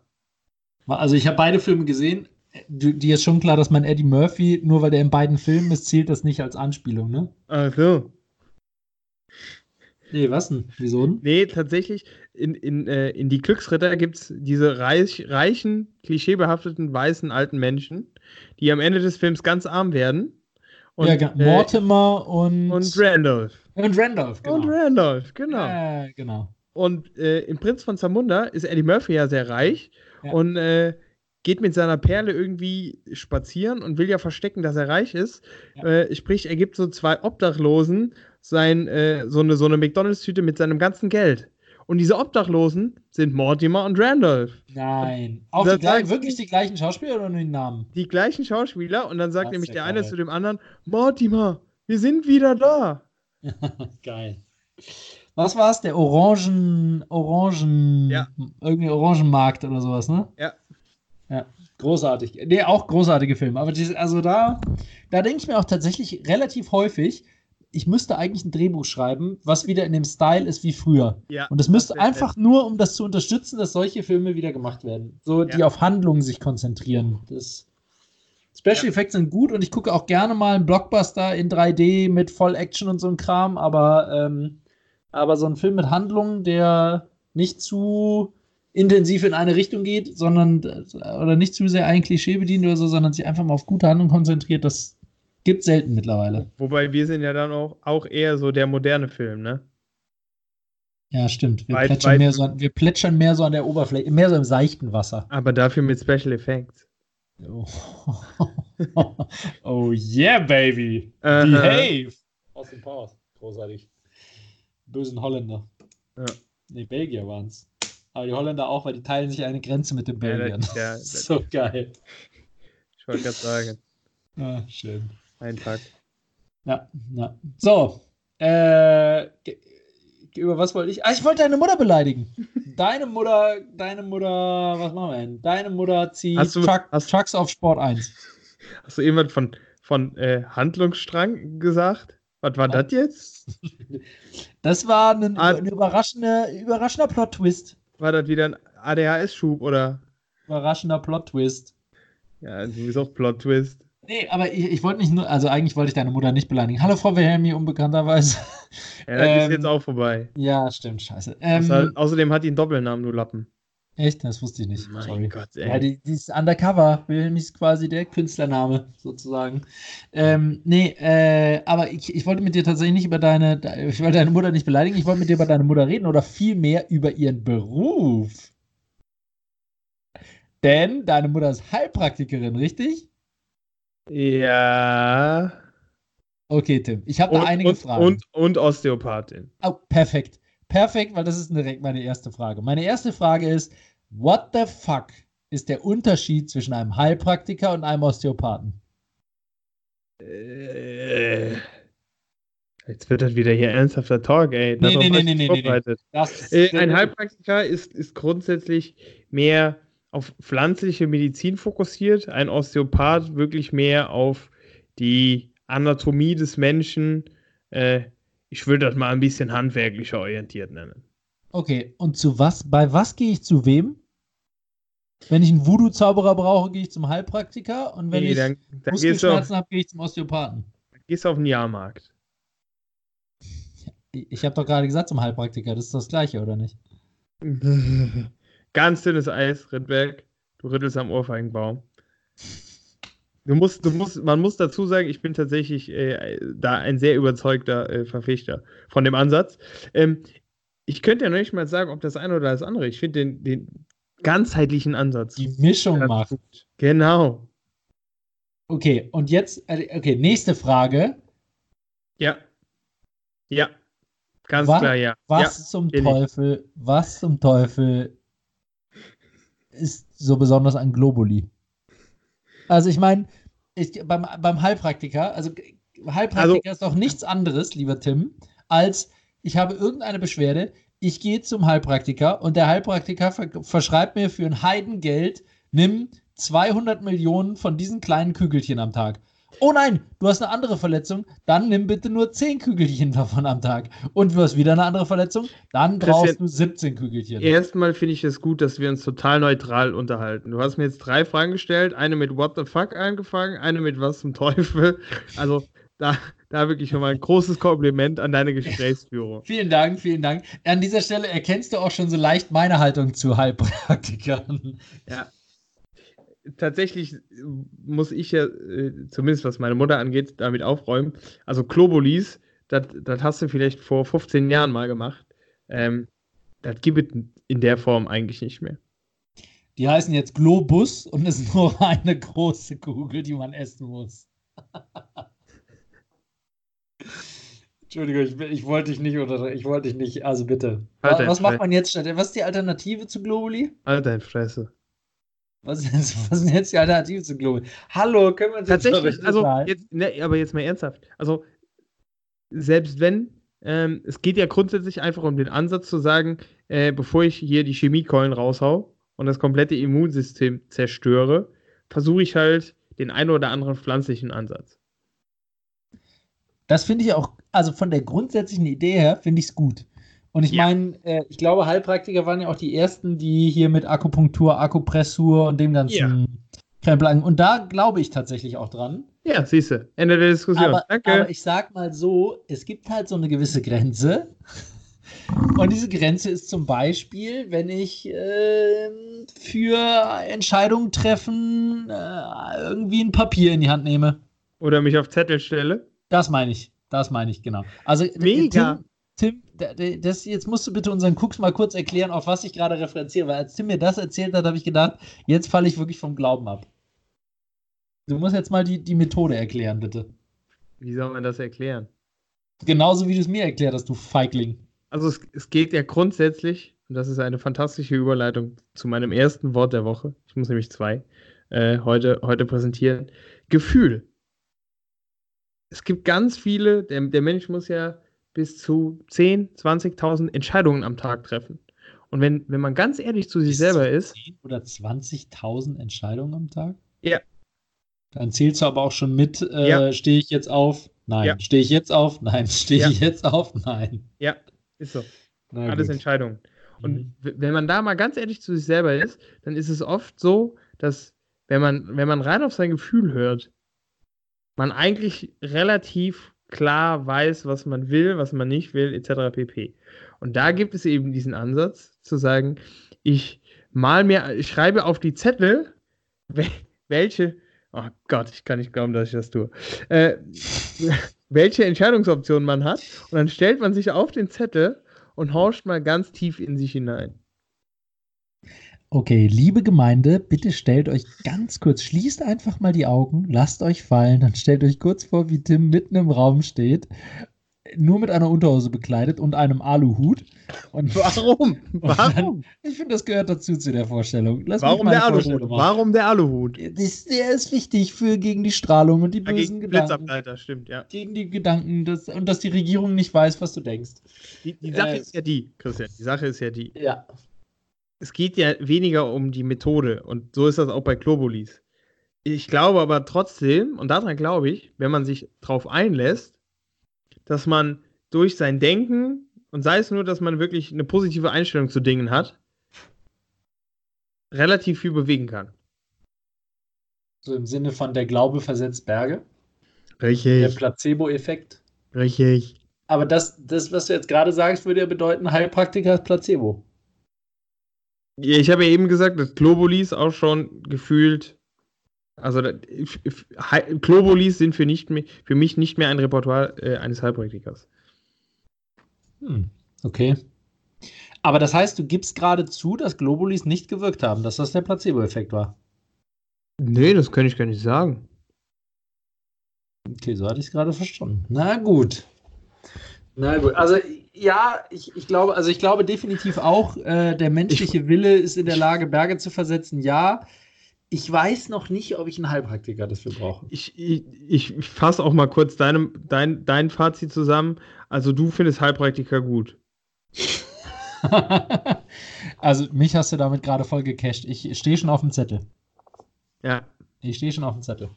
Also ich habe beide Filme gesehen. Dir ist schon klar, dass man Eddie Murphy, nur weil der in beiden Filmen ist, zählt das nicht als Anspielung, ne? Ach so. Nee, was denn? Wieso denn? Nee, tatsächlich, in, in, äh, in die Glücksritter gibt es diese reich, reichen, klischeebehafteten, weißen alten Menschen, die am Ende des Films ganz arm werden. Und, ja, äh, Mortimer und. Und Randolph. Und Randolph, genau. Und Randolph, genau. Ja, genau. Und äh, im Prinz von Zamunda ist Eddie Murphy ja sehr reich ja. und äh, geht mit seiner Perle irgendwie spazieren und will ja verstecken, dass er reich ist. Ja. Äh, sprich, er gibt so zwei Obdachlosen sein, äh, so eine, so eine McDonalds-Tüte mit seinem ganzen Geld. Und diese Obdachlosen sind Mortimer und Randolph. Nein. Auch die gleich, wirklich die gleichen Schauspieler oder nur die Namen? Die gleichen Schauspieler und dann sagt das nämlich der geil. eine zu dem anderen: Mortimer, wir sind wieder da. <laughs> geil. Was war es? Der Orangen, Orangen, ja. irgendwie Orangenmarkt oder sowas, ne? Ja. Ja, großartig. Nee, auch großartige Filme. Aber die, also da, da denke ich mir auch tatsächlich relativ häufig, ich müsste eigentlich ein Drehbuch schreiben, was wieder in dem Style ist wie früher. Ja, und es müsste einfach nur, um das zu unterstützen, dass solche Filme wieder gemacht werden. So, ja. die auf Handlungen sich konzentrieren. Das Special ja. Effects sind gut und ich gucke auch gerne mal einen Blockbuster in 3D mit Voll Action und so ein Kram, aber, ähm, aber so ein Film mit Handlungen, der nicht zu intensiv in eine Richtung geht, sondern oder nicht zu sehr ein Klischee bedient oder so, sondern sich einfach mal auf gute Handlungen konzentriert, das Gibt selten mittlerweile. Wobei wir sind ja dann auch, auch eher so der moderne Film, ne? Ja, stimmt. Wir, weit, plätschern weit, mehr so, wir plätschern mehr so an der Oberfläche, mehr so im seichten Wasser. Aber dafür mit Special Effects. Oh, <laughs> oh yeah, baby. Uh -huh. Behave. Austin Powers. Großartig. Bösen Holländer. Ja. Ne, Belgier waren's. Aber die Holländer auch, weil die teilen sich eine Grenze mit den Belgiern. Ja, das, <laughs> ja, so geil. Ich wollte gerade sagen. Ah, schön. Ein Tag. Ja, ja. So. Äh, über was wollte ich? Ah, ich wollte deine Mutter beleidigen. <laughs> deine Mutter, deine Mutter, was machen wir denn? Deine Mutter zieht hast du, Truck, hast, Trucks auf Sport 1. Hast du irgendwas von, von äh, Handlungsstrang gesagt? Was war das jetzt? <laughs> Das war ein, ah, ein überraschender, überraschender Plot-Twist. War das wieder ein ADHS-Schub oder? Überraschender Plot-Twist. Ja, du bist auch Plot-Twist. Nee, aber ich, ich wollte nicht nur, also eigentlich wollte ich deine Mutter nicht beleidigen. Hallo Frau Wilhelmi, unbekannterweise. <laughs> Ja, das ähm, ist jetzt auch vorbei. Ja, stimmt, scheiße. Ähm, Außer, außerdem hat die einen Doppelnamen, du Lappen. Echt? Das wusste ich nicht. Mein Sorry. Gott, ey. Ja, die, die ist undercover. Wilhelmi ist quasi der Künstlername, sozusagen. Ähm, nee, äh, aber ich, ich wollte mit dir tatsächlich nicht über deine, ich wollte deine Mutter nicht beleidigen, ich wollte mit dir über deine Mutter reden oder vielmehr über ihren Beruf. Denn deine Mutter ist Heilpraktikerin, richtig? Ja. Okay, Tim. Ich habe da einige und, Fragen. Und, und Osteopathin. Oh, perfekt. Perfekt, weil das ist direkt meine erste Frage. Meine erste Frage ist: What the fuck ist der Unterschied zwischen einem Heilpraktiker und einem Osteopathen? Äh, jetzt wird das wieder hier ernsthafter Talk, ey. Nee, nee, nee, nee, nee. Das Äh, ein Heilpraktiker ist, ist grundsätzlich mehr auf pflanzliche Medizin fokussiert, ein Osteopath wirklich mehr auf die Anatomie des Menschen. Äh, ich würde das mal ein bisschen handwerklicher orientiert nennen. Okay, und zu was, bei was gehe ich zu wem? Wenn ich einen Voodoo-Zauberer brauche, gehe ich zum Heilpraktiker und wenn Nee, ich dann, dann du, auf, Muskelschmerzen habe, gehe ich zum Osteopathen. gehst du auf den Jahrmarkt. Ich habe doch gerade gesagt zum Heilpraktiker, das ist das gleiche, oder nicht? <laughs> Ganz dünnes Eis, Rittberg. Du rüttelst am Ohrfeigenbaum. Du musst, du musst, man muss dazu sagen, ich bin tatsächlich äh, da ein sehr überzeugter äh, Verfechter von dem Ansatz. Ähm, ich könnte ja noch nicht mal sagen, ob das eine oder das andere. Ich finde den, den ganzheitlichen Ansatz. Die Mischung ganz macht. gut. Genau. Okay, und jetzt, äh, okay, nächste Frage. Ja. Ja. Ganz Wa- klar, ja. Was zum bin ich. Teufel, was zum Teufel ist so besonders an Globuli? Also ich meine, ich, beim, beim Heilpraktiker, also Heilpraktiker ist doch nichts anderes, lieber Tim, als ich habe irgendeine Beschwerde, ich gehe zum Heilpraktiker und der Heilpraktiker ver verschreibt mir für ein Heidengeld, nimm 200 Millionen von diesen kleinen Kügelchen am Tag. Oh nein, du hast eine andere Verletzung, dann nimm bitte nur 10 Kügelchen davon am Tag. Und du hast wieder eine andere Verletzung, dann brauchst du 17 Kügelchen. Erstmal finde ich es gut, dass wir uns total neutral unterhalten. Du hast mir jetzt drei Fragen gestellt, eine mit What the fuck angefangen, eine mit Was zum Teufel. Also da, da wirklich nochmal ein großes Kompliment an deine Gesprächsführung. <laughs> Vielen Dank, vielen Dank. An dieser Stelle erkennst du auch schon so leicht meine Haltung zu Heilpraktikern. Ja. Tatsächlich muss ich ja, äh, zumindest was meine Mutter angeht, damit aufräumen. Also Klobolis, das hast du vielleicht vor 15 Jahren mal gemacht. Ähm, das gibt es in der Form eigentlich nicht mehr. Die heißen jetzt Globus und es ist nur eine große Kugel, die man essen muss. <laughs> Entschuldigung, ich, ich, wollte dich nicht oder ich wollte dich nicht, also bitte. Halt dein was macht man jetzt statt? Was ist die Alternative zu Globuli? Alter, in Fresse. Was ist, was ist denn jetzt die Alternative zu Globuli? Hallo, können wir uns jetzt Tatsächlich, doch also jetzt, ne, aber jetzt mal ernsthaft. Also, selbst wenn, ähm, es geht ja grundsätzlich einfach um den Ansatz zu sagen, äh, bevor ich hier die Chemiekeulen raushau und das komplette Immunsystem zerstöre, versuche ich halt den einen oder anderen pflanzlichen Ansatz. Das finde ich auch, also von der grundsätzlichen Idee her, finde ich es gut. Und ich Ja. meine, äh, ich glaube, Heilpraktiker waren ja auch die ersten, die hier mit Akupunktur, Akupressur und dem ganzen Ja. Krempel an. Und da glaube ich tatsächlich auch dran. Ja, siehst du, Ende der Diskussion. Aber, Danke. aber ich sag mal so, es gibt halt so eine gewisse Grenze. Und diese Grenze ist zum Beispiel, wenn ich ähm, für Entscheidungen treffen äh, irgendwie ein Papier in die Hand nehme. oder mich auf Zettel stelle. Das meine ich. Das meine ich, genau. Also, äh, Mega. Tim, Tim das, jetzt musst du bitte unseren Cooks mal kurz erklären, auf was ich gerade referenziere, weil als Tim mir das erzählt hat, habe ich gedacht, jetzt falle ich wirklich vom Glauben ab. Du musst jetzt mal die, die Methode erklären, bitte. Wie soll man das erklären? Genauso wie du es mir erklärt hast, du Feigling. Also es, es geht ja grundsätzlich, und das ist eine fantastische Überleitung zu meinem ersten Wort der Woche. Ich muss nämlich zwei äh, heute, heute präsentieren. Gefühl. Es gibt ganz viele, der, der Mensch muss ja bis zu 10, 20.000 Entscheidungen am Tag treffen. Und wenn, wenn man ganz ehrlich zu sich Bis selber zu ist, 10 Oder 20.000 Entscheidungen am Tag? Ja. Dann zählst du aber auch schon mit, äh, Ja. stehe ich jetzt auf? Nein. Ja. Stehe ich jetzt auf? Nein. <laughs> Stehe Ja. ich jetzt auf? Nein. ja, ist so. Na Alles gut. Entscheidungen. Und Mhm. wenn man da mal ganz ehrlich zu sich selber ist, dann ist es oft so, dass wenn man, wenn man rein auf sein Gefühl hört, man eigentlich relativ klar weiß, was man will, was man nicht will, etc. pp. Und da gibt es eben diesen Ansatz zu sagen, ich mal mir, ich schreibe auf die Zettel, <laughs> wel- welche, oh Gott, ich kann nicht glauben, dass ich das tue, äh, <laughs> welche Entscheidungsoptionen man hat. Und dann stellt man sich auf den Zettel und horcht mal ganz tief in sich hinein. Okay, liebe Gemeinde, bitte stellt euch ganz kurz, schließt einfach mal die Augen, lasst euch fallen, dann stellt euch kurz vor, wie Tim mitten im Raum steht, nur mit einer Unterhose bekleidet und einem Aluhut. Und Warum? <laughs> und Warum? Dann, ich finde, das gehört dazu zu der Vorstellung. Lass Warum der Aluhut? Warum der Aluhut? Das, der ist wichtig für gegen die Strahlung und die Ja, bösen gegen Gedanken. Stimmt, ja. Gegen die Gedanken dass, und dass die Regierung nicht weiß, was du denkst. Die, die Sache Äh, ist ja die, Christian, die Sache ist ja die. Ja. Es geht ja weniger um die Methode und so ist das auch bei Globulis. Ich glaube aber trotzdem, und daran glaube ich, wenn man sich darauf einlässt, dass man durch sein Denken, und sei es nur, dass man wirklich eine positive Einstellung zu Dingen hat, relativ viel bewegen kann. So im Sinne von der Glaube versetzt Berge. Der Richtig, Placebo-Effekt. richtig. Aber das, das, was du jetzt gerade sagst, würde ja bedeuten, Heilpraktiker ist Placebo. Ja, Ich habe ja eben gesagt, dass Globulis auch schon gefühlt, also Globulis sind für, nicht mehr, für mich nicht mehr ein Repertoire äh, eines Heilpraktikers. Hm, okay. Aber das heißt, du gibst gerade zu, dass Globulis nicht gewirkt haben, dass das der Placebo-Effekt war. Nee, das kann ich gar nicht sagen. Okay, so hatte ich es gerade verstanden. Na gut. Na gut. Also ja, ich, ich glaube, also ich glaube definitiv auch, äh, der menschliche Wille ist in der Lage, Berge zu versetzen. Ja. Ich weiß noch nicht, ob ich einen Heilpraktiker dafür brauche. Ich, ich, ich fasse auch mal kurz deinem, dein, dein Fazit zusammen. Also du findest Heilpraktiker gut. <laughs> also mich hast du damit gerade voll gecasht. Ich stehe schon auf dem Zettel. Ja, Ich stehe schon auf dem Zettel.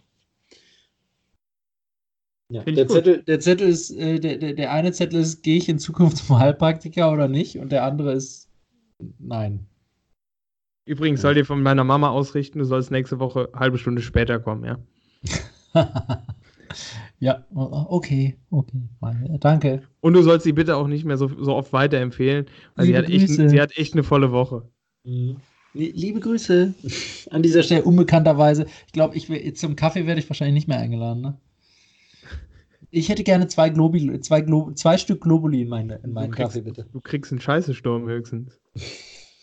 Ja, der. Zettel, der Zettel ist, äh, der, der, der eine Zettel ist, gehe ich in Zukunft zum Heilpraktiker oder nicht? Und der andere ist, nein. übrigens soll dir von meiner Mama ausrichten, du sollst nächste Woche eine halbe Stunde später kommen, ja. <laughs> ja, okay, okay. Danke. Und du sollst sie bitte auch nicht mehr so, so oft weiterempfehlen, weil sie hat, echt, sie hat echt eine volle Woche. Liebe Grüße. An dieser Stelle unbekannterweise. Ich glaube, ich will, zum Kaffee werde ich wahrscheinlich nicht mehr eingeladen. Ne? Ich hätte gerne zwei, Globi, zwei, Glo, zwei Stück Globuli in, meine, in meinen kriegst- Kaffee, bitte. Du kriegst einen Scheißesturm höchstens.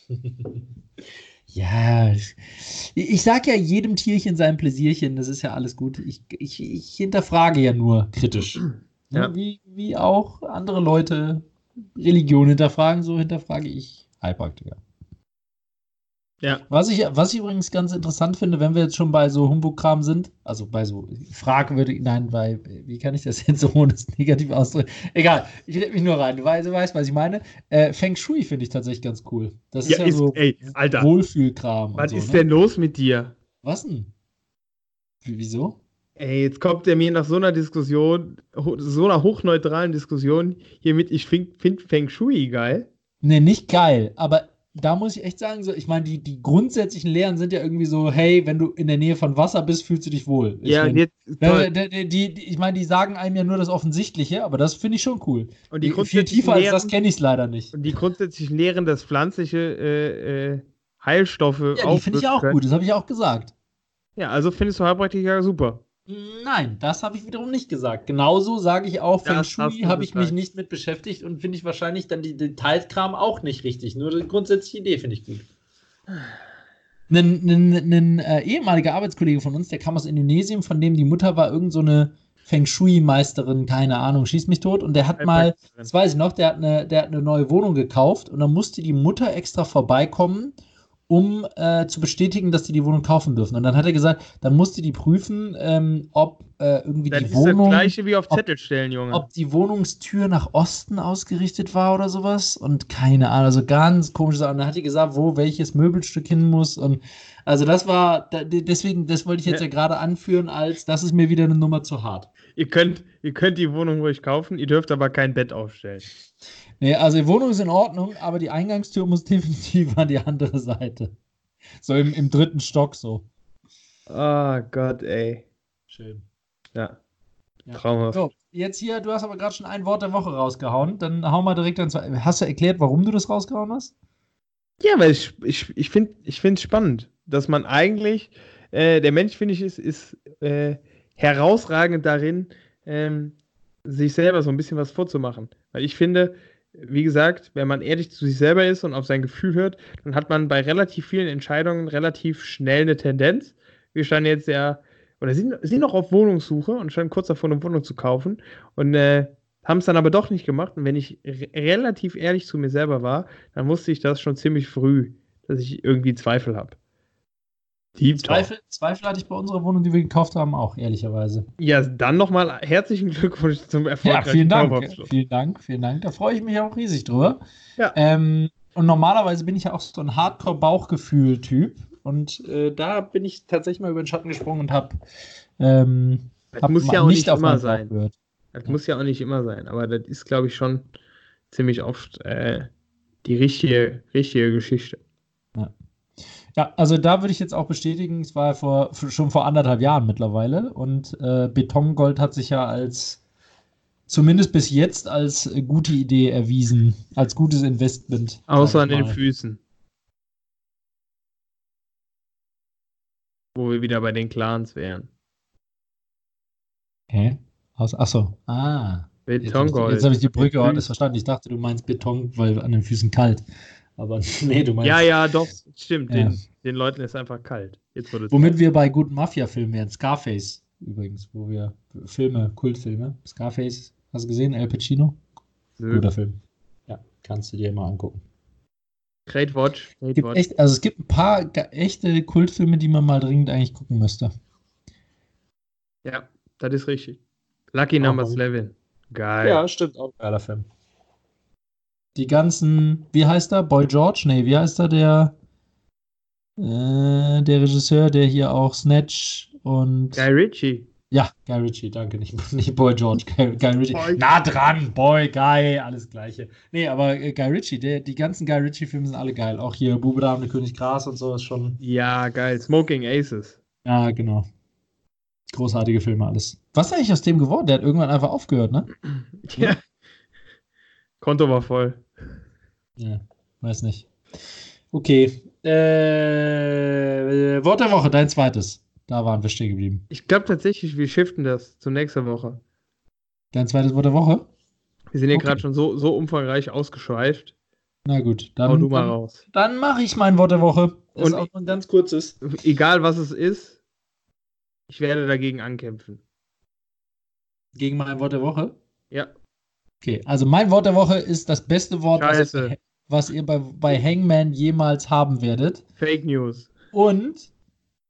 <laughs> Ja, ich, ich sag ja jedem Tierchen sein Pläsierchen, das ist ja alles gut. Ich, ich, ich hinterfrage ja nur kritisch. Ja. Wie, wie auch andere Leute Religion hinterfragen, so hinterfrage ich Heilpraktiker. Ja. Was ich, was ich übrigens ganz interessant finde, wenn wir jetzt schon bei so Humbug-Kram sind, also bei so fragwürdig, nein, bei, wie kann ich das jetzt so ohne negativ ausdrücken? Egal, ich leg mich nur rein, du weißt, du weißt was ich meine. Äh, Feng Shui finde ich tatsächlich ganz cool. Das ist Ja, ist, so ey, Alter, Wohlfühlkram. was so, ist ne? denn los mit dir? Was denn? Wie, wieso? Ey, jetzt kommt der mir nach so einer Diskussion, so einer hochneutralen Diskussion hier mit, ich finde find Feng Shui geil. Ne, nicht geil, aber da muss ich echt sagen, so, ich meine, die, die grundsätzlichen Lehren sind ja irgendwie so, hey, wenn du in der Nähe von Wasser bist, fühlst du dich wohl. Ich Ja, jetzt, toll. die, die, die, ich meine, die sagen einem ja nur das Offensichtliche, aber das finde ich schon cool. Und die Viel tiefer als das Lehren, kenne ich es leider nicht. und die grundsätzlichen Lehren, dass pflanzliche äh, äh, Heilstoffe Ja, die finde ich auch können. gut, das habe ich auch gesagt. Ja, also findest du Heilpraktiker super. Nein, das habe ich wiederum nicht gesagt. Genauso sage ich auch, Feng Shui habe ich mich nicht mit beschäftigt und finde ich wahrscheinlich dann die Detailskram auch nicht richtig. Nur die grundsätzliche Idee finde ich gut. Ein, äh, ehemaliger Arbeitskollege von uns, der kam aus Indonesien, von dem die Mutter war irgend so eine Feng Shui-Meisterin, keine Ahnung, schießt mich tot. Und der hat mal, das weiß ich noch, der hat, eine, der hat eine neue Wohnung gekauft und dann musste die Mutter extra vorbeikommen, um äh, zu bestätigen, dass die die Wohnung kaufen dürfen. Und dann hat er gesagt, dann musste die prüfen, ähm, ob äh, irgendwie Das die ist Wohnung, das gleiche wie auf Zettel stellen, Junge. ob die Wohnungstür nach Osten ausgerichtet war oder sowas. Und keine Ahnung, also ganz komische Sachen. Und dann hat die gesagt, wo welches Möbelstück hin muss. Und also das war, da- deswegen, das wollte ich jetzt Ja. ja, gerade anführen, als das ist mir wieder eine Nummer zu hart. ihr, könnt, ihr könnt die Wohnung ruhig kaufen, ihr dürft aber kein Bett aufstellen. Nee, also die Wohnung ist in Ordnung, aber die Eingangstür muss <laughs> definitiv an die andere Seite. So im, im dritten Stock so. Oh Gott, ey. Schön. Ja. Ja. Traumhaft. So, jetzt hier, du hast aber gerade schon ein Wort der Woche rausgehauen. Dann hau mal direkt ans. Hast du erklärt, warum du das rausgehauen hast? Ja, weil ich, ich, ich finde es spannend, dass man eigentlich, äh, der Mensch, finde ich, ist, ist äh, herausragend darin, ähm, sich selber so ein bisschen was vorzumachen. Weil ich finde, wie gesagt, wenn man ehrlich zu sich selber ist und auf sein Gefühl hört, dann hat man bei relativ vielen Entscheidungen relativ schnell eine Tendenz. Wir standen jetzt ja, oder sind, sind noch auf Wohnungssuche und standen kurz davor, eine Wohnung zu kaufen und äh, haben es dann aber doch nicht gemacht. Und wenn ich re relativ ehrlich zu mir selber war, dann wusste ich das schon ziemlich früh, dass ich irgendwie Zweifel habe. Zweifel, Zweifel hatte ich bei unserer Wohnung, die wir gekauft haben, auch, ehrlicherweise. Ja, dann nochmal herzlichen Glückwunsch zum Erfolg. Ja, vielen Dank. Vielen Dank, vielen Dank. Da freue ich mich auch riesig drüber. Ja. Ähm, und normalerweise bin ich ja auch so ein Hardcore-Bauchgefühl-Typ. Und äh, da bin ich tatsächlich mal über den Schatten gesprungen und habe. Ähm, das hab muss ja auch nicht immer sein. Gehört. Das ja. muss ja auch nicht immer sein. Aber das ist, glaube ich, schon ziemlich oft äh, die richtige, richtige Geschichte. Ja. Ja, also da würde ich jetzt auch bestätigen, es war vor, schon vor anderthalb Jahren mittlerweile und äh, Betongold hat sich ja als zumindest bis jetzt als gute Idee erwiesen, als gutes Investment. Außer an den Füßen. Wo wir wieder bei den Clans wären. Hä? Aus, achso. Ah. Betongold. Jetzt habe ich, die Brücke ordentlich verstanden. Ich dachte, du meinst Beton, weil an den Füßen kalt. Aber <laughs> nee, du meinst. Ja, ja, doch, stimmt. Ja. Den, den, Leuten ist einfach kalt. Jetzt, Womit kalt. wir bei guten Mafia-Filmen wären. Scarface übrigens, wo wir Filme, Kultfilme. Scarface, hast du gesehen? El Pacino? Nö. Guter Film. Ja, kannst du dir mal angucken. Great Watch. Great gibt Watch. Echt, also es gibt ein paar echte Kultfilme, die man mal dringend eigentlich gucken müsste. Ja, das ist richtig. Lucky Number 11. Geil. Ja, stimmt. Auch geiler Film die ganzen, wie heißt er? Boy George? Nee, wie heißt er der? Äh, der Regisseur, der hier auch Snatch und. Guy Ritchie. Ja, Guy Ritchie, danke, nicht, <laughs> nicht Boy George, Guy, Guy Ritchie. Boy. Na dran, Boy, Guy, alles Gleiche. Nee, aber äh, Guy Ritchie, der, die ganzen Guy Ritchie-Filme sind alle geil. Auch hier Bube Dame, König Gras und so ist schon. Ja, geil. Smoking Aces. Ja, genau. Großartige Filme, alles. Was ist eigentlich aus dem geworden? Der hat irgendwann einfach aufgehört, ne? <clears throat> Ja. Konto war voll. Ja, weiß nicht. Okay. Äh, Wort der Woche, dein zweites. Da waren wir stehen geblieben. Ich glaube tatsächlich, wir shiften das zur nächsten Woche. Dein zweites Wort der Woche? Wir sind ja okay. gerade schon so, so umfangreich ausgeschweift. Na gut, dann, Hau du mal raus. dann mache ich mein Wort der Woche. Das Und auch ein ganz kurzes. Egal was es ist, ich werde dagegen ankämpfen. Gegen mein Wort der Woche? Ja. Okay, also mein Wort der Woche ist das beste Wort, ihr, was ihr, bei, bei Hangman jemals haben werdet. Fake News. Und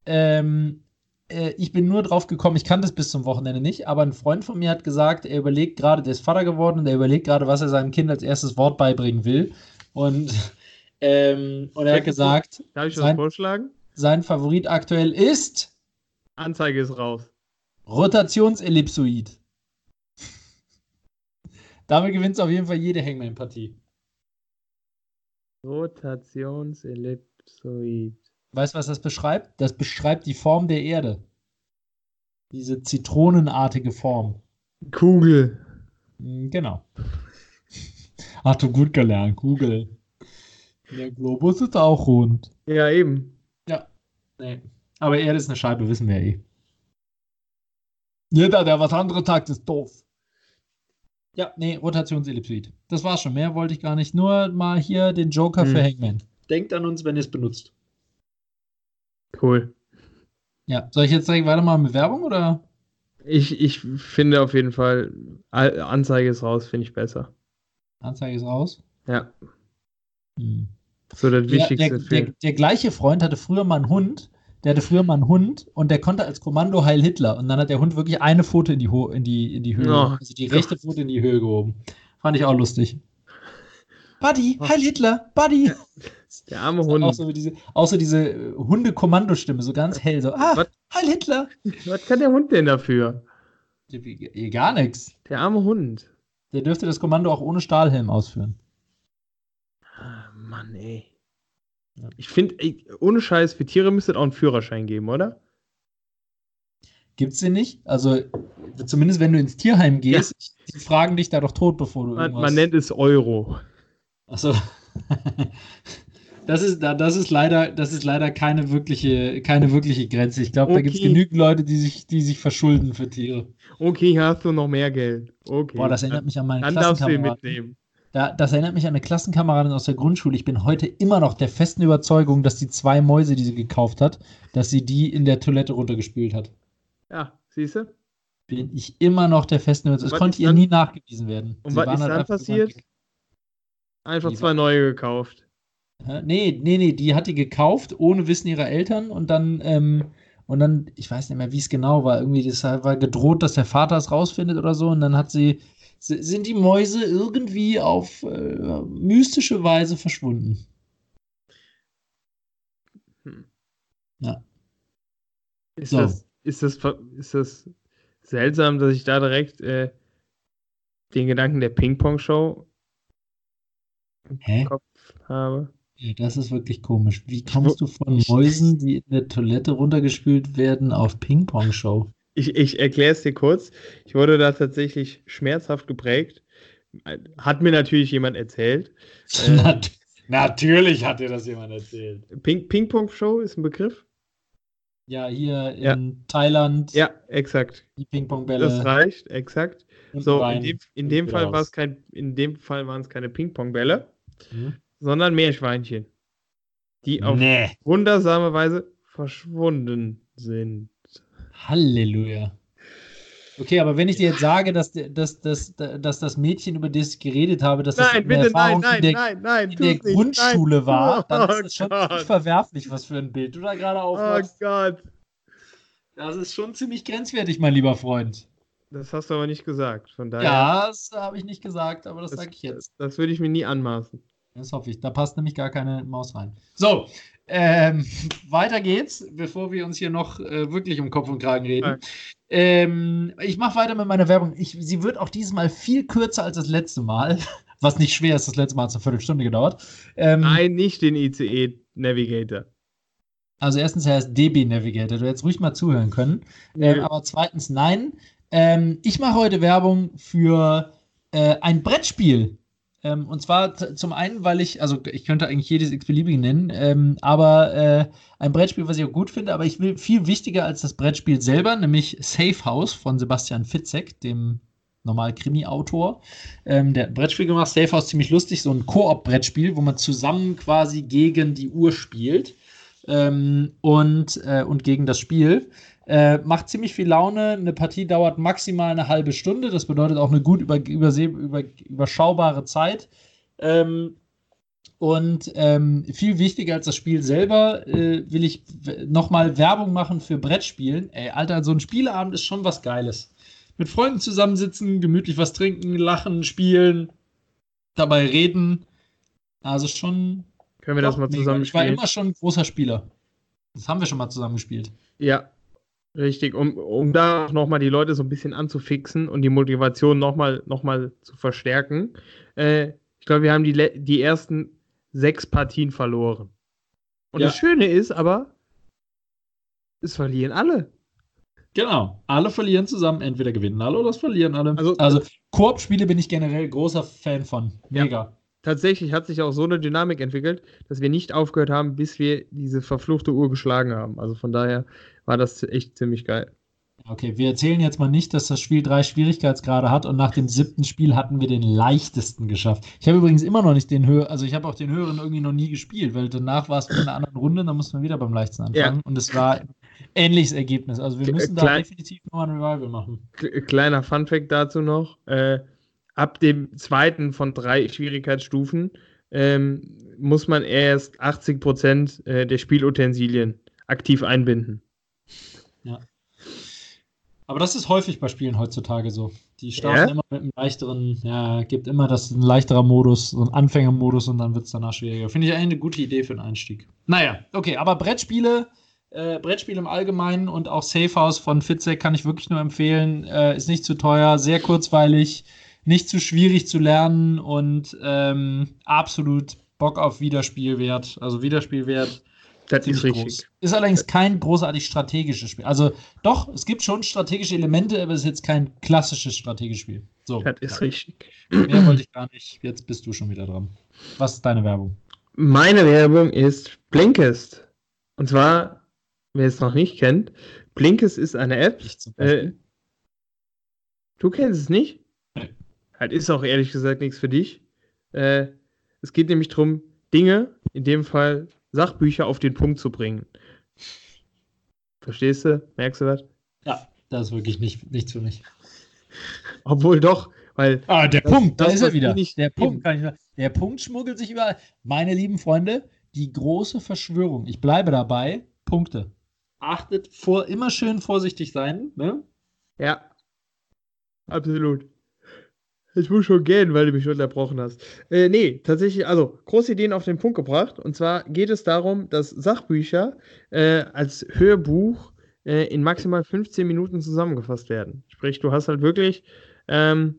ähm, äh, ich bin nur drauf gekommen, ich kannte es bis zum Wochenende nicht, aber ein Freund von mir hat gesagt, er überlegt gerade, der ist Vater geworden und er überlegt gerade, was er seinem Kind als erstes Wort beibringen will. Und, <laughs> ähm, und er hat gesagt, Darf ich was sein, vorschlagen? Sein Favorit aktuell ist. Anzeige ist raus. Rotationsellipsoid. <laughs> Damit gewinnt es auf jeden Fall jede Hangman-Partie. Rotationsellipsoid. Weißt du, was das beschreibt? Das beschreibt die Form der Erde. Diese zitronenartige Form. Kugel. Hm, genau. <laughs> Ach du gut gelernt, Kugel. Der Globus ist auch rund. Ja, eben. Ja. Nee. Aber Erde ist eine Scheibe, wissen wir eh. Jeder, der was anderes sagt, ist doof. Ja, nee, Rotationsellipsoid. Das war's schon. Mehr wollte ich gar nicht. Nur mal hier den Joker hm. für Hangman. Denkt an uns, wenn ihr es benutzt. Cool. Ja, soll ich jetzt direkt weitermachen mit Werbung oder? Ich, ich finde auf jeden Fall, Anzeige ist raus, finde ich besser. Anzeige ist raus? Ja. Hm. So das Wichtigste. Der, der, der, der, gleiche Freund hatte früher mal einen Hund der hatte früher mal einen Hund und der konnte als Kommando Heil Hitler. Und dann hat der Hund wirklich eine Pfote in die, Ho in die, in die Höhe, oh, also die rechte Pfote in die Höhe gehoben. Fand ich auch lustig. Buddy, Heil Hitler, Buddy. <laughs> Der arme Hund. Auch so diese, auch so diese Hunde-Kommandostimme, so ganz hell, so, ah, was, Heil Hitler. Was kann der Hund denn dafür? Gar nichts. Der arme Hund. Der dürfte das Kommando auch ohne Stahlhelm ausführen. Ah, Mann, ey. Ich finde, ohne Scheiß, für Tiere müsste es auch einen Führerschein geben, oder? Gibt's den nicht? Also, zumindest wenn du ins Tierheim gehst, ja. die fragen dich da doch tot, bevor du man, irgendwas... Man nennt es Euro. Achso. <laughs> Das ist, das, ist leider, das ist leider keine wirkliche, keine wirkliche Grenze. Ich glaube, okay. da gibt es genügend Leute, die sich, die sich verschulden für Tiere. Okay, hast du noch mehr Geld. Okay. Boah, das erinnert mich an meine Dann darfst du ihn mitnehmen. Da, das erinnert mich an eine Klassenkameradin aus der Grundschule. Ich bin heute immer noch der festen Überzeugung, dass die zwei Mäuse, die sie gekauft hat, dass sie die in der Toilette runtergespült hat. Ja, siehst du? Bin ich immer noch der festen Überzeugung. Es konnte ihr nie nachgewiesen werden. Und was ist halt dann passiert? Einfach die zwei neue gekauft. Nee, nee, nee, die hat die gekauft, ohne Wissen ihrer Eltern und dann, ähm, und dann, ich weiß nicht mehr, wie es genau war, irgendwie, das war gedroht, dass der Vater es rausfindet oder so und dann hat sie sind die Mäuse irgendwie auf äh, mystische Weise verschwunden. Hm. Ja. Ist, so. das, ist, das, ist das seltsam, dass ich da direkt äh, den Gedanken der Ping-Pong-Show im Kopf habe? Ja, das ist wirklich komisch. Wie kommst du von Mäusen, die in der Toilette runtergespült werden, auf Ping-Pong-Show? Ich, ich erkläre es dir kurz. Ich wurde da tatsächlich schmerzhaft geprägt. Hat mir natürlich jemand erzählt. <laughs> äh, natürlich hat dir das jemand erzählt. Ping, Ping-Pong-Show ist ein Begriff? Ja, hier in ja. Thailand. Ja, exakt. Die Ping-Pong-Bälle. Das reicht, exakt. so, in dem, in dem Fall war es kein, in dem Fall waren es keine Ping-Pong-Bälle, mhm. sondern Meerschweinchen, die auf nee. wundersame Weise verschwunden sind. Halleluja. Okay, aber wenn ich dir jetzt sage, dass, dass, dass, dass das Mädchen, über das ich geredet habe, dass nein, das bitte, nein, nein, in der, nein, nein, in der Grundschule nein. war, dann ist das schon oh verwerflich, was für ein Bild du da gerade aufmachst. Oh Gott. Das ist schon ziemlich grenzwertig, mein lieber Freund. Das hast du aber nicht gesagt, von daher. Ja, das habe ich nicht gesagt, aber das, das sage ich jetzt. Das, das würde ich mir nie anmaßen. Das hoffe ich. Da passt nämlich gar keine Maus rein. So, ähm, <laughs> weiter geht's, bevor wir uns hier noch äh, wirklich um Kopf und Kragen reden. Ähm, ich mache weiter mit meiner Werbung. Ich, sie wird auch dieses Mal viel kürzer als das letzte Mal, <laughs> was nicht schwer ist. Das letzte Mal hat es eine Viertelstunde gedauert. Ähm, Nein, nicht den ICE Navigator. Also erstens, er ist DB Navigator. Du hättest ruhig mal zuhören können. Ähm, aber zweitens, nein. Ähm, ich mache heute Werbung für äh, ein Brettspiel ähm, und zwar zum einen, weil ich, also ich könnte eigentlich jedes x-beliebige nennen, ähm, aber äh, ein Brettspiel, was ich auch gut finde, aber ich will viel wichtiger als das Brettspiel selber, nämlich Safe House von Sebastian Fitzek, dem normal Krimi-Autor. Ähm, der hat ein Brettspiel gemacht, Safe House, ziemlich lustig, so ein Koop-Brettspiel, wo man zusammen quasi gegen die Uhr spielt ähm, und, äh, und gegen das Spiel. Äh, macht ziemlich viel Laune. Eine Partie dauert maximal eine halbe Stunde. Das bedeutet auch eine gut über, über, überschaubare Zeit. Ähm, und ähm, viel wichtiger als das Spiel selber äh, will ich nochmal Werbung machen für Brettspielen. Ey, Alter, so ein Spieleabend ist schon was Geiles. Mit Freunden zusammensitzen, gemütlich was trinken, lachen, spielen, dabei reden. Also schon. Können wir das mal zusammen Ich war immer schon ein großer Spieler. Das haben wir schon mal zusammen gespielt. Ja, Richtig, um, um da auch nochmal die Leute so ein bisschen anzufixen und die Motivation nochmal noch mal zu verstärken. Äh, ich glaube, wir haben die, die ersten sechs Partien verloren. Und ja. das Schöne ist aber, es verlieren alle. Genau, alle verlieren zusammen. Entweder gewinnen alle oder es verlieren alle. Also, also Koop-Spiele bin ich generell großer Fan von. Mega. Ja, tatsächlich hat sich auch so eine Dynamik entwickelt, dass wir nicht aufgehört haben, bis wir diese verfluchte Uhr geschlagen haben. Also von daher war das echt ziemlich geil. Okay, wir erzählen jetzt mal nicht, dass das Spiel drei Schwierigkeitsgrade hat und nach dem siebten Spiel hatten wir den leichtesten geschafft. Ich habe übrigens immer noch nicht den höheren, also ich habe auch den höheren irgendwie noch nie gespielt, weil danach war es in einer anderen Runde, dann mussten wir wieder beim leichtesten anfangen ja. und es war ein ähnliches Ergebnis. Also wir müssen Klein, da definitiv nochmal ein Revival machen. Kleiner Funfact dazu noch, äh, ab dem zweiten von drei Schwierigkeitsstufen ähm, muss man erst 80 Prozent äh, der Spielutensilien aktiv einbinden. Aber das ist häufig bei Spielen heutzutage so. Die starten ja? immer mit einem leichteren, ja, gibt immer das ein leichterer Modus, so ein Anfängermodus und dann wird es danach schwieriger. Finde ich eigentlich eine gute Idee für einen Einstieg. Naja, okay, aber Brettspiele, äh, Brettspiele im Allgemeinen und auch Safe House von Fitzek kann ich wirklich nur empfehlen. Äh, ist nicht zu teuer, sehr kurzweilig, nicht zu schwierig zu lernen und ähm, absolut Bock auf Wiederspielwert. Also Wiederspielwert das ist richtig. Groß. Ist allerdings kein großartig strategisches Spiel. Also doch, es gibt schon strategische Elemente, aber es ist jetzt kein klassisches strategisches Spiel. So. Das ist richtig. Mehr wollte ich gar nicht. Jetzt bist du schon wieder dran. Was ist deine Werbung? Meine Werbung ist Blinkist. Und zwar, wer es noch nicht kennt, Blinkist ist eine App. Äh, du kennst es nicht? Nee. Halt ist auch ehrlich gesagt nichts für dich. Äh, es geht nämlich darum, Dinge, in dem Fall Sachbücher, auf den Punkt zu bringen. Verstehst du? Merkst du das? Ja, das ist wirklich nicht, nichts für mich. Obwohl doch, weil. Ah, der das, Punkt, da das, ist er was wieder. Der. Punkt, kann ich sagen. der Punkt schmuggelt sich überall. Meine lieben Freunde, die große Verschwörung. Ich bleibe dabei. Punkte. Achtet vor, immer schön vorsichtig sein. Ne? Ja. Absolut. Ich muss schon gehen, weil du mich unterbrochen hast. Äh, nee, tatsächlich, also große Ideen auf den Punkt gebracht. Und zwar geht es darum, dass Sachbücher äh, als Hörbuch äh, in maximal 15 Minuten zusammengefasst werden. Sprich, du hast halt wirklich, ähm,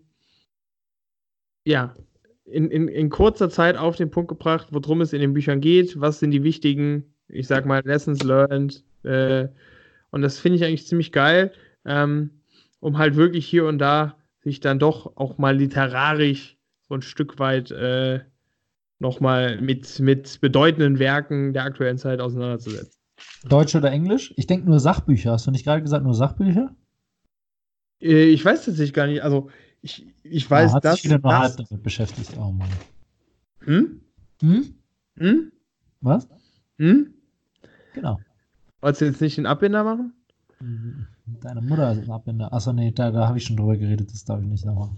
ja, in, in, in kurzer Zeit auf den Punkt gebracht, worum es in den Büchern geht, was sind die wichtigen, ich sag mal, Lessons learned. Äh, und das finde ich eigentlich ziemlich geil, ähm, um halt wirklich hier und da sich dann doch auch mal literarisch so ein Stück weit äh, nochmal mit, mit bedeutenden Werken der aktuellen Zeit auseinanderzusetzen. Deutsch oder Englisch? Ich denke nur Sachbücher. Hast du nicht gerade gesagt, nur Sachbücher? Äh, ich weiß tatsächlich gar nicht, also ich, ich weiß, hat dass. sich wieder nur halb damit beschäftigt. Oh Mann. hm? Hm? Hm? Was? Hm? Genau. Wolltest du jetzt nicht den Abbinder machen? Deine Mutter ist ein Abbinder. Achso, nee, da, da habe ich schon drüber geredet, das darf ich nicht nochmal.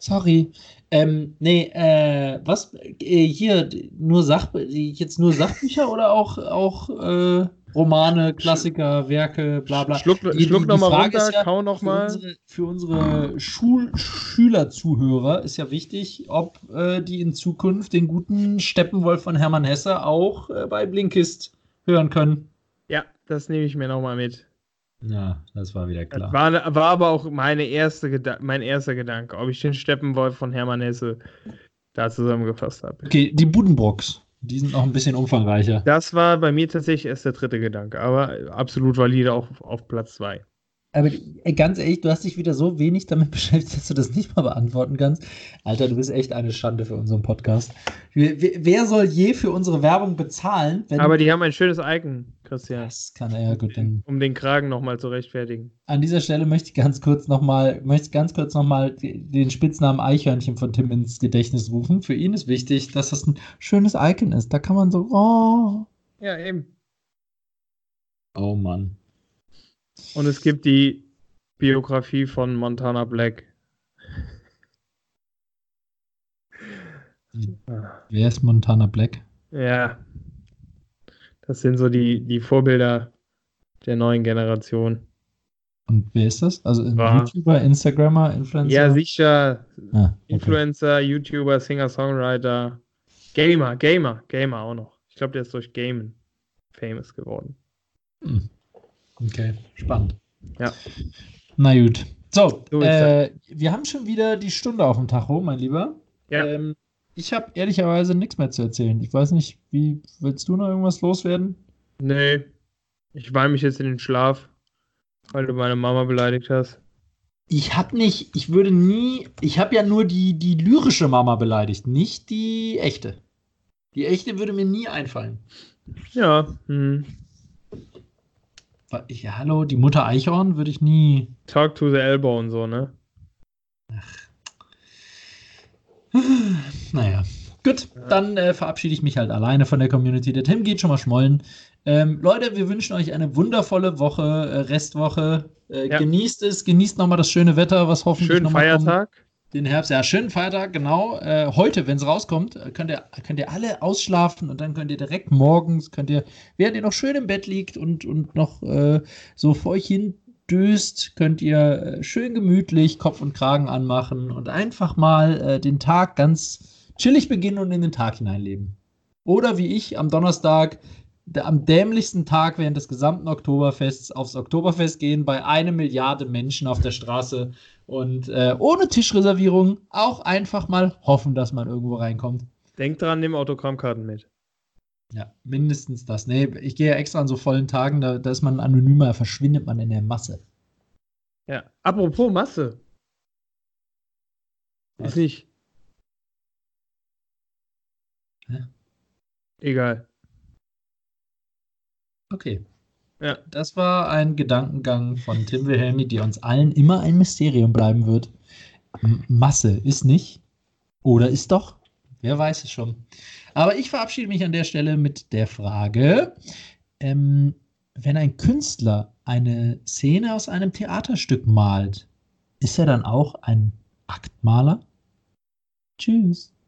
Sorry. Ähm, nee, äh, was? Äh, hier, nur Sach, jetzt nur Sachbücher oder auch, auch äh, Romane, Klassiker, Werke, bla bla. Schluck, Die- schluck nochmal runter, ja, kau Für nochmal. unsere, für unsere Schul Schülerzuhörer ist ja wichtig, ob äh, die in Zukunft den guten Steppenwolf von Hermann Hesse auch äh, bei Blinkist hören können. Ja, das nehme ich mir nochmal mit. Ja, das war wieder Das war, war aber auch meine erste Geda mein erster Gedanke, ob ich den Steppenwolf von Hermann Hesse da zusammengefasst habe. Okay, die Budenbrocks, die sind noch ein bisschen umfangreicher. Das war bei mir tatsächlich erst der dritte Gedanke, aber absolut valide auch auf Platz zwei. Aber ey, ganz ehrlich, du hast dich wieder so wenig damit <laughs> beschäftigt, dass du das nicht mal beantworten kannst. Alter, du bist echt eine Schande für unseren Podcast. Wer, soll je für unsere Werbung bezahlen, wenn Aber die haben ein schönes Icon, Christian, das kann er ja gut. Dann um den Kragen nochmal zu rechtfertigen. an dieser Stelle möchte ich ganz kurz nochmal, möchte ich ganz kurz nochmal den Spitznamen Eichhörnchen von Tim ins Gedächtnis rufen. Für ihn ist wichtig, dass das ein schönes Icon ist. Da kann man so, oh. Ja, eben. Oh Mann. Und es gibt die Biografie von Montana Black. Wer ist Montana Black? Ja. Das sind so die, die Vorbilder der neuen Generation. Und wer ist das? Also War- YouTuber, Instagrammer, Influencer? Ja, sicher. Ah, okay. Influencer, YouTuber, Singer, Songwriter, Gamer, Gamer, Gamer auch noch. Ich glaube, der ist durch Gamen famous geworden. Hm. Okay, spannend. Ja. Na gut. So, äh, wir haben schon wieder die Stunde auf dem Tacho, mein Lieber. Ja. Ähm, ich habe ehrlicherweise nichts mehr zu erzählen. Ich weiß nicht, wie willst du noch irgendwas loswerden? Nee, ich weine mich jetzt in den Schlaf, weil du meine Mama beleidigt hast. Ich habe nicht, ich würde nie, ich habe ja nur die, die lyrische Mama beleidigt, nicht die echte. Die echte würde mir nie einfallen. Ja, hm. Ja, hallo, die Mutter Eichhorn würde ich nie. Talk to the elbow und so, ne? Naja. Gut, dann äh, verabschiede ich mich halt alleine von der Community. Der Tim geht schon mal schmollen. Ähm, Leute, wir wünschen euch eine wundervolle Woche, äh, Restwoche. Äh, Ja. Genießt es, genießt nochmal das schöne Wetter, was hoffentlich Schönen mal kommt. Den Herbst, ja, schönen Feiertag, genau. Äh, heute, wenn es rauskommt, äh, könnt ihr, könnt ihr alle ausschlafen und dann könnt ihr direkt morgens, könnt ihr, während ihr noch schön im Bett liegt und, und noch äh, so vor euch hin düst, könnt ihr äh, schön gemütlich Kopf und Kragen anmachen und einfach mal äh, den Tag ganz chillig beginnen und in den Tag hineinleben. Oder wie ich am Donnerstag, am dämlichsten Tag während des gesamten Oktoberfests aufs Oktoberfest gehen, bei einer Milliarde Menschen auf der Straße und äh, ohne Tischreservierung auch einfach mal hoffen, dass man irgendwo reinkommt. Denk dran, nimm Autogrammkarten mit. Ja, mindestens das. Nee, ich gehe ja extra an so vollen Tagen, da, da ist man anonymer, verschwindet man in der Masse. Ja. Apropos Masse. Was? Ist nicht. Hä? Egal. Okay. Ja. Das war ein Gedankengang von Tim Wilhelmi, der uns allen immer ein Mysterium bleiben wird. M Masse ist nicht. Oder ist doch? wer weiß es schon. Aber ich verabschiede mich an der Stelle mit der Frage, ähm, wenn ein Künstler eine Szene aus einem Theaterstück malt, ist er dann auch ein Aktmaler? Tschüss.